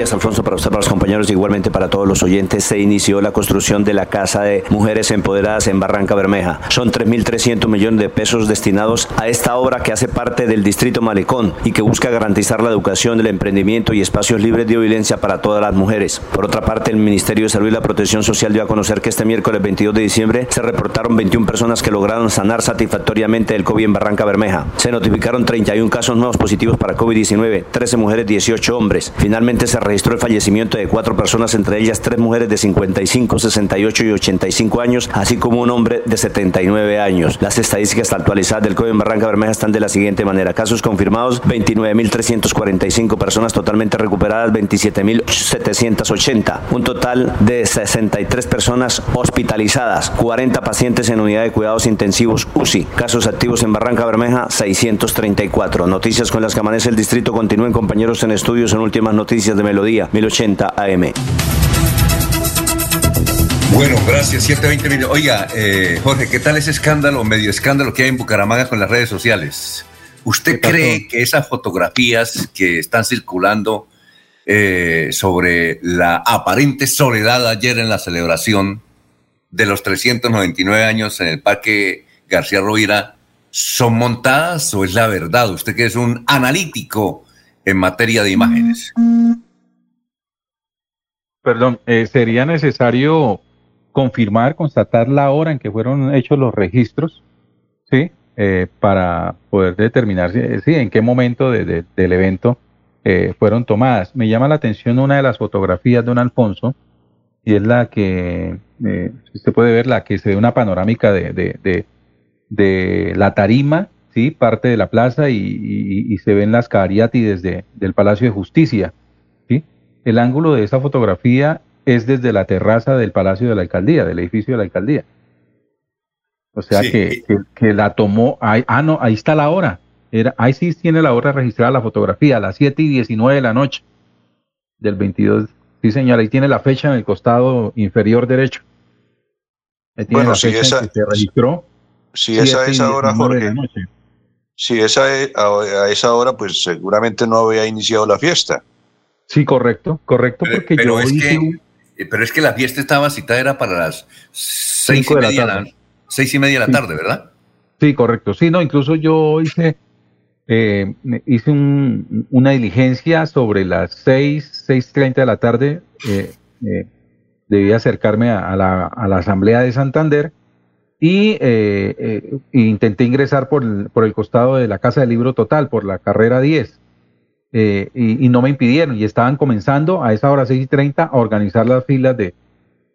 [SPEAKER 34] Días, Alfonso, para usted, para los compañeros y igualmente para todos los oyentes. Se inició la construcción de la Casa de Mujeres Empoderadas en Barranca Bermeja. Son 3.300 millones de pesos destinados a esta obra que hace parte del Distrito Malecón y que busca garantizar la educación, el emprendimiento y espacios libres de violencia para todas las mujeres. Por otra parte, el Ministerio de Salud y la Protección Social dio a conocer que este miércoles 22 de diciembre se reportaron 21 personas que lograron sanar satisfactoriamente el COVID en Barranca Bermeja. Se notificaron 31 casos nuevos positivos para COVID-19, 13 mujeres, 18 hombres. Finalmente se registró el fallecimiento de cuatro personas, entre ellas tres mujeres de 55, 68 y 85 años, así como un hombre de 79 años. Las estadísticas actualizadas del COVID en Barranca Bermeja están de la siguiente manera. Casos confirmados, 29.345 personas totalmente recuperadas, 27.780. Un total de 63 personas hospitalizadas, 40 pacientes en unidad de cuidados intensivos UCI. Casos activos en Barranca Bermeja, 634. Noticias con las que amanece el distrito. Continúen compañeros en estudios en últimas noticias de Melodía 1080 AM.
[SPEAKER 15] Bueno, gracias. 720 mil. Oiga, eh, Jorge, ¿qué tal ese escándalo, medio escándalo que hay en Bucaramanga con las redes sociales? ¿Usted cree que esas fotografías que están circulando eh, sobre la aparente soledad ayer en la celebración de los 399 años en el Parque García Rovira son montadas o es la verdad? Usted que es un analítico en materia de imágenes.
[SPEAKER 16] Perdón, eh, sería necesario confirmar, constatar la hora en que fueron hechos los registros, ¿sí? Eh, para poder determinar si, sí, en qué momento de, de, del evento eh, fueron tomadas. Me llama la atención una de las fotografías de don Alfonso, y es la que, eh, usted puede ver, la que se ve una panorámica de, de, de, la tarima, ¿sí? parte de la plaza, y, se ven las cariátides de, del Palacio de Justicia. El ángulo de esa fotografía es desde la terraza del Palacio de la Alcaldía, del edificio de la Alcaldía. O sea
[SPEAKER 15] Sí.
[SPEAKER 16] que, que, que la tomó, ahí, ah, no, ahí está la hora. Era, ahí sí tiene la hora registrada la fotografía, a las 7 y 19 de la noche del 22. Sí, señor, ahí tiene la fecha en el costado inferior derecho. Ahí tiene
[SPEAKER 17] Bueno,
[SPEAKER 16] la
[SPEAKER 17] si
[SPEAKER 16] fecha
[SPEAKER 17] esa-
[SPEAKER 16] en que se registró.
[SPEAKER 17] Si esa
[SPEAKER 16] 7 y
[SPEAKER 17] es ahora,
[SPEAKER 16] 19 de
[SPEAKER 17] Jorge, si esa es, a, a esa hora, pues seguramente no había iniciado la fiesta.
[SPEAKER 16] Sí, correcto, correcto, porque
[SPEAKER 15] Pero
[SPEAKER 16] yo
[SPEAKER 15] es,
[SPEAKER 16] hice
[SPEAKER 15] que, eh, pero es que la fiesta estaba citada era para las seis y,
[SPEAKER 16] Cinco de la
[SPEAKER 15] media de la,
[SPEAKER 16] tarde.
[SPEAKER 15] seis y media de la
[SPEAKER 16] Sí.
[SPEAKER 15] tarde, ¿verdad?
[SPEAKER 16] Sí, correcto. Sí, no, incluso yo hice, eh, hice un- una diligencia sobre las 6, 6.30 de la tarde. eh, eh, debí acercarme a, a la, a la Asamblea de Santander y eh, eh, intenté ingresar por el, por el costado de la Casa del Libro Total, por la carrera 10. Eh, y, no me impidieron y estaban comenzando a esa hora 6 y 30 a organizar las filas de,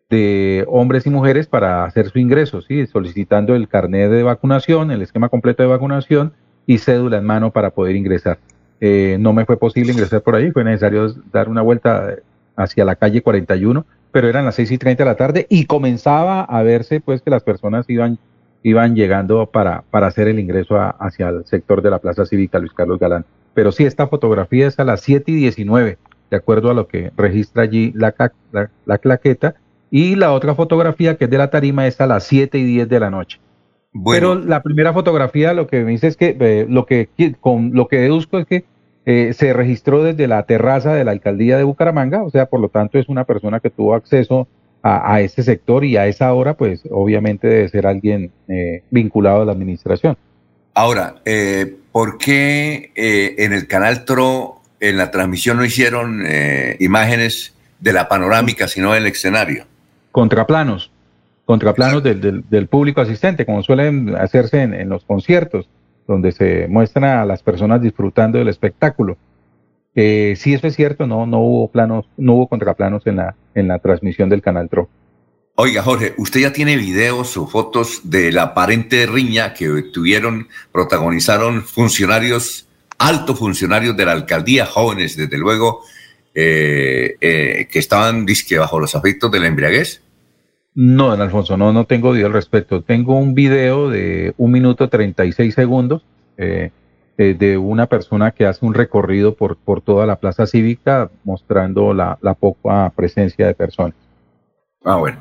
[SPEAKER 16] de hombres y mujeres para hacer su ingreso, ¿sí? solicitando el carnet de vacunación, el esquema completo de vacunación y cédula en mano para poder ingresar. Eh, no me fue posible ingresar por ahí, fue necesario dar una vuelta hacia la calle 41, pero eran las 6 y 30 de la tarde y comenzaba a verse pues que las personas iban, iban llegando para, para hacer el ingreso hacia el sector de la Plaza Cívica Luis Carlos Galán. Pero sí, esta fotografía es a las 7 y 19, de acuerdo a lo que registra allí la, la, claqueta. Y la otra fotografía, que es de la tarima, es a las 7 y 10 de la noche. Pero la primera fotografía lo que me dice es que eh, lo que con lo que deduzco es que eh, se registró desde la terraza de la alcaldía de Bucaramanga, o sea, por lo tanto es una persona que tuvo acceso a, ese sector y a esa hora, pues obviamente debe ser alguien eh, vinculado a la administración.
[SPEAKER 15] Ahora, eh, ¿por qué en el canal TRO en la transmisión no hicieron imágenes de la panorámica, sino del escenario?
[SPEAKER 16] Contraplanos, contraplanos del, del, público asistente, como suelen hacerse en los conciertos donde se muestran a las personas disfrutando del espectáculo. Eh, sí, eso es cierto, no, no hubo planos, no hubo contraplanos en la, en la transmisión del canal TRO.
[SPEAKER 15] Oiga, Jorge, usted ya tiene videos o fotos de la aparente riña que tuvieron, protagonizaron funcionarios, altos funcionarios de la alcaldía, jóvenes, desde luego, eh, eh, que estaban disque bajo los efectos de la embriaguez.
[SPEAKER 16] No, don Alfonso, no, no tengo video al respecto. Tengo un video de un minuto 36 segundos eh, de, una persona que hace un recorrido por, por toda la plaza cívica mostrando la, poca presencia de personas.
[SPEAKER 15] Ah, bueno.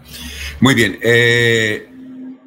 [SPEAKER 15] Muy bien. Eh,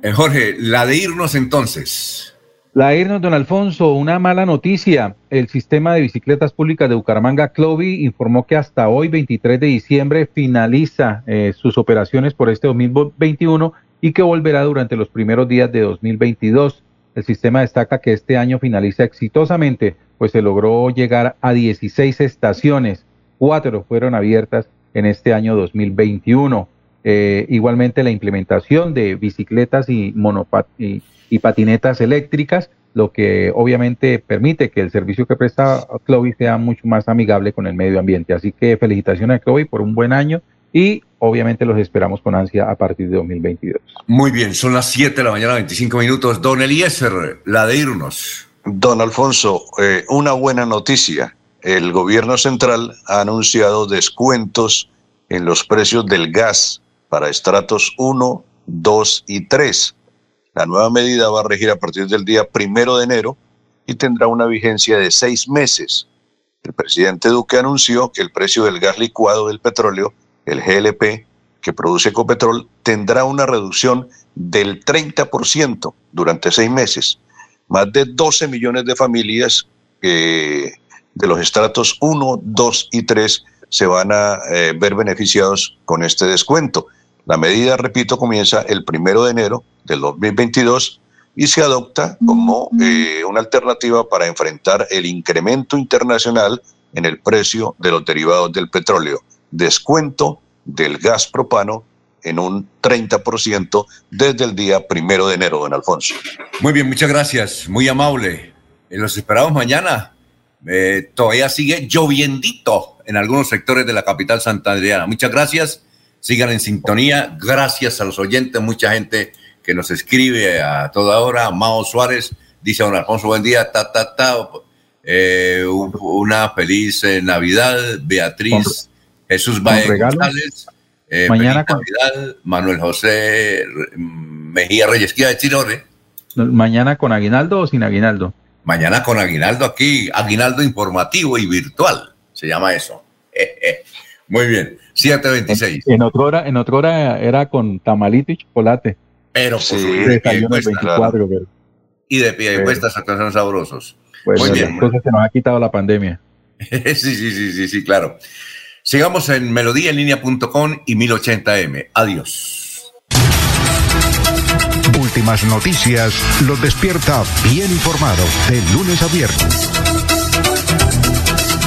[SPEAKER 15] eh, Jorge, la de irnos entonces.
[SPEAKER 16] La irnos, don Alfonso, una mala noticia. El sistema de bicicletas públicas de Bucaramanga, Clovi, informó que hasta hoy, 23 de diciembre, finaliza eh, sus operaciones por este 2021 y que volverá durante los primeros días de 2022. El sistema destaca que este año finaliza exitosamente, pues se logró llegar a 16 estaciones, cuatro fueron abiertas en este año 2021. Eh, igualmente la implementación de bicicletas y, monopat y y patinetas eléctricas, lo que obviamente permite que el servicio que presta Chloe sea mucho más amigable con el medio ambiente. Así que felicitaciones a Chloe por un buen año y obviamente los esperamos con ansia a partir de 2022.
[SPEAKER 15] Muy bien, son las 7 de la mañana, 25 minutos. Don Eliezer, la de irnos.
[SPEAKER 17] Don Alfonso, eh, una buena noticia. El gobierno central ha anunciado descuentos en los precios del gas para estratos 1, 2 y 3 la nueva medida va a regir a partir del día primero de enero y tendrá una vigencia de seis meses. El presidente Duque anunció que el precio del gas licuado del petróleo, el GLP, que produce Ecopetrol, tendrá una reducción del 30% durante seis meses. Más de 12 millones de familias de los estratos 1, 2 y 3 se van a eh, ver beneficiados con este descuento. La medida, repito, comienza el primero de enero del 2022 y se adopta como eh, una alternativa para enfrentar el incremento internacional en el precio de los derivados del petróleo. Descuento del gas propano en un 30% desde el día primero de enero, don Alfonso.
[SPEAKER 15] Muy bien, muchas gracias, muy amable. Los esperamos mañana. Eh, todavía sigue lloviendito en algunos sectores de la capital santandriana. Muchas gracias Sigan en sintonía. Gracias a los oyentes, mucha gente que nos escribe a toda hora. Mao Suárez dice a don Alfonso, buen día, ta, ta, ta. Eh, una feliz eh, Navidad. Beatriz Jesús Baez González. Eh, Mañana Navidad. Manuel José Mejía Reyes, de Chirone.
[SPEAKER 16] ¿Mañana con aguinaldo o sin aguinaldo?
[SPEAKER 15] Mañana con aguinaldo aquí, aguinaldo informativo y virtual, se llama eso. Muy bien. 726.
[SPEAKER 16] En, en otra hora, en otra hora era con tamalito y chocolate.
[SPEAKER 15] Pero sí, de pie 24, Y de pie y cuesta son sabrosos.
[SPEAKER 16] Muy bien. Entonces se nos ha quitado la pandemia.
[SPEAKER 15] sí, sí, sí, sí, sí, claro. Sigamos en melodíaenlínea.com y 1080m. Adiós.
[SPEAKER 35] Últimas noticias los despierta bien informados de lunes a viernes.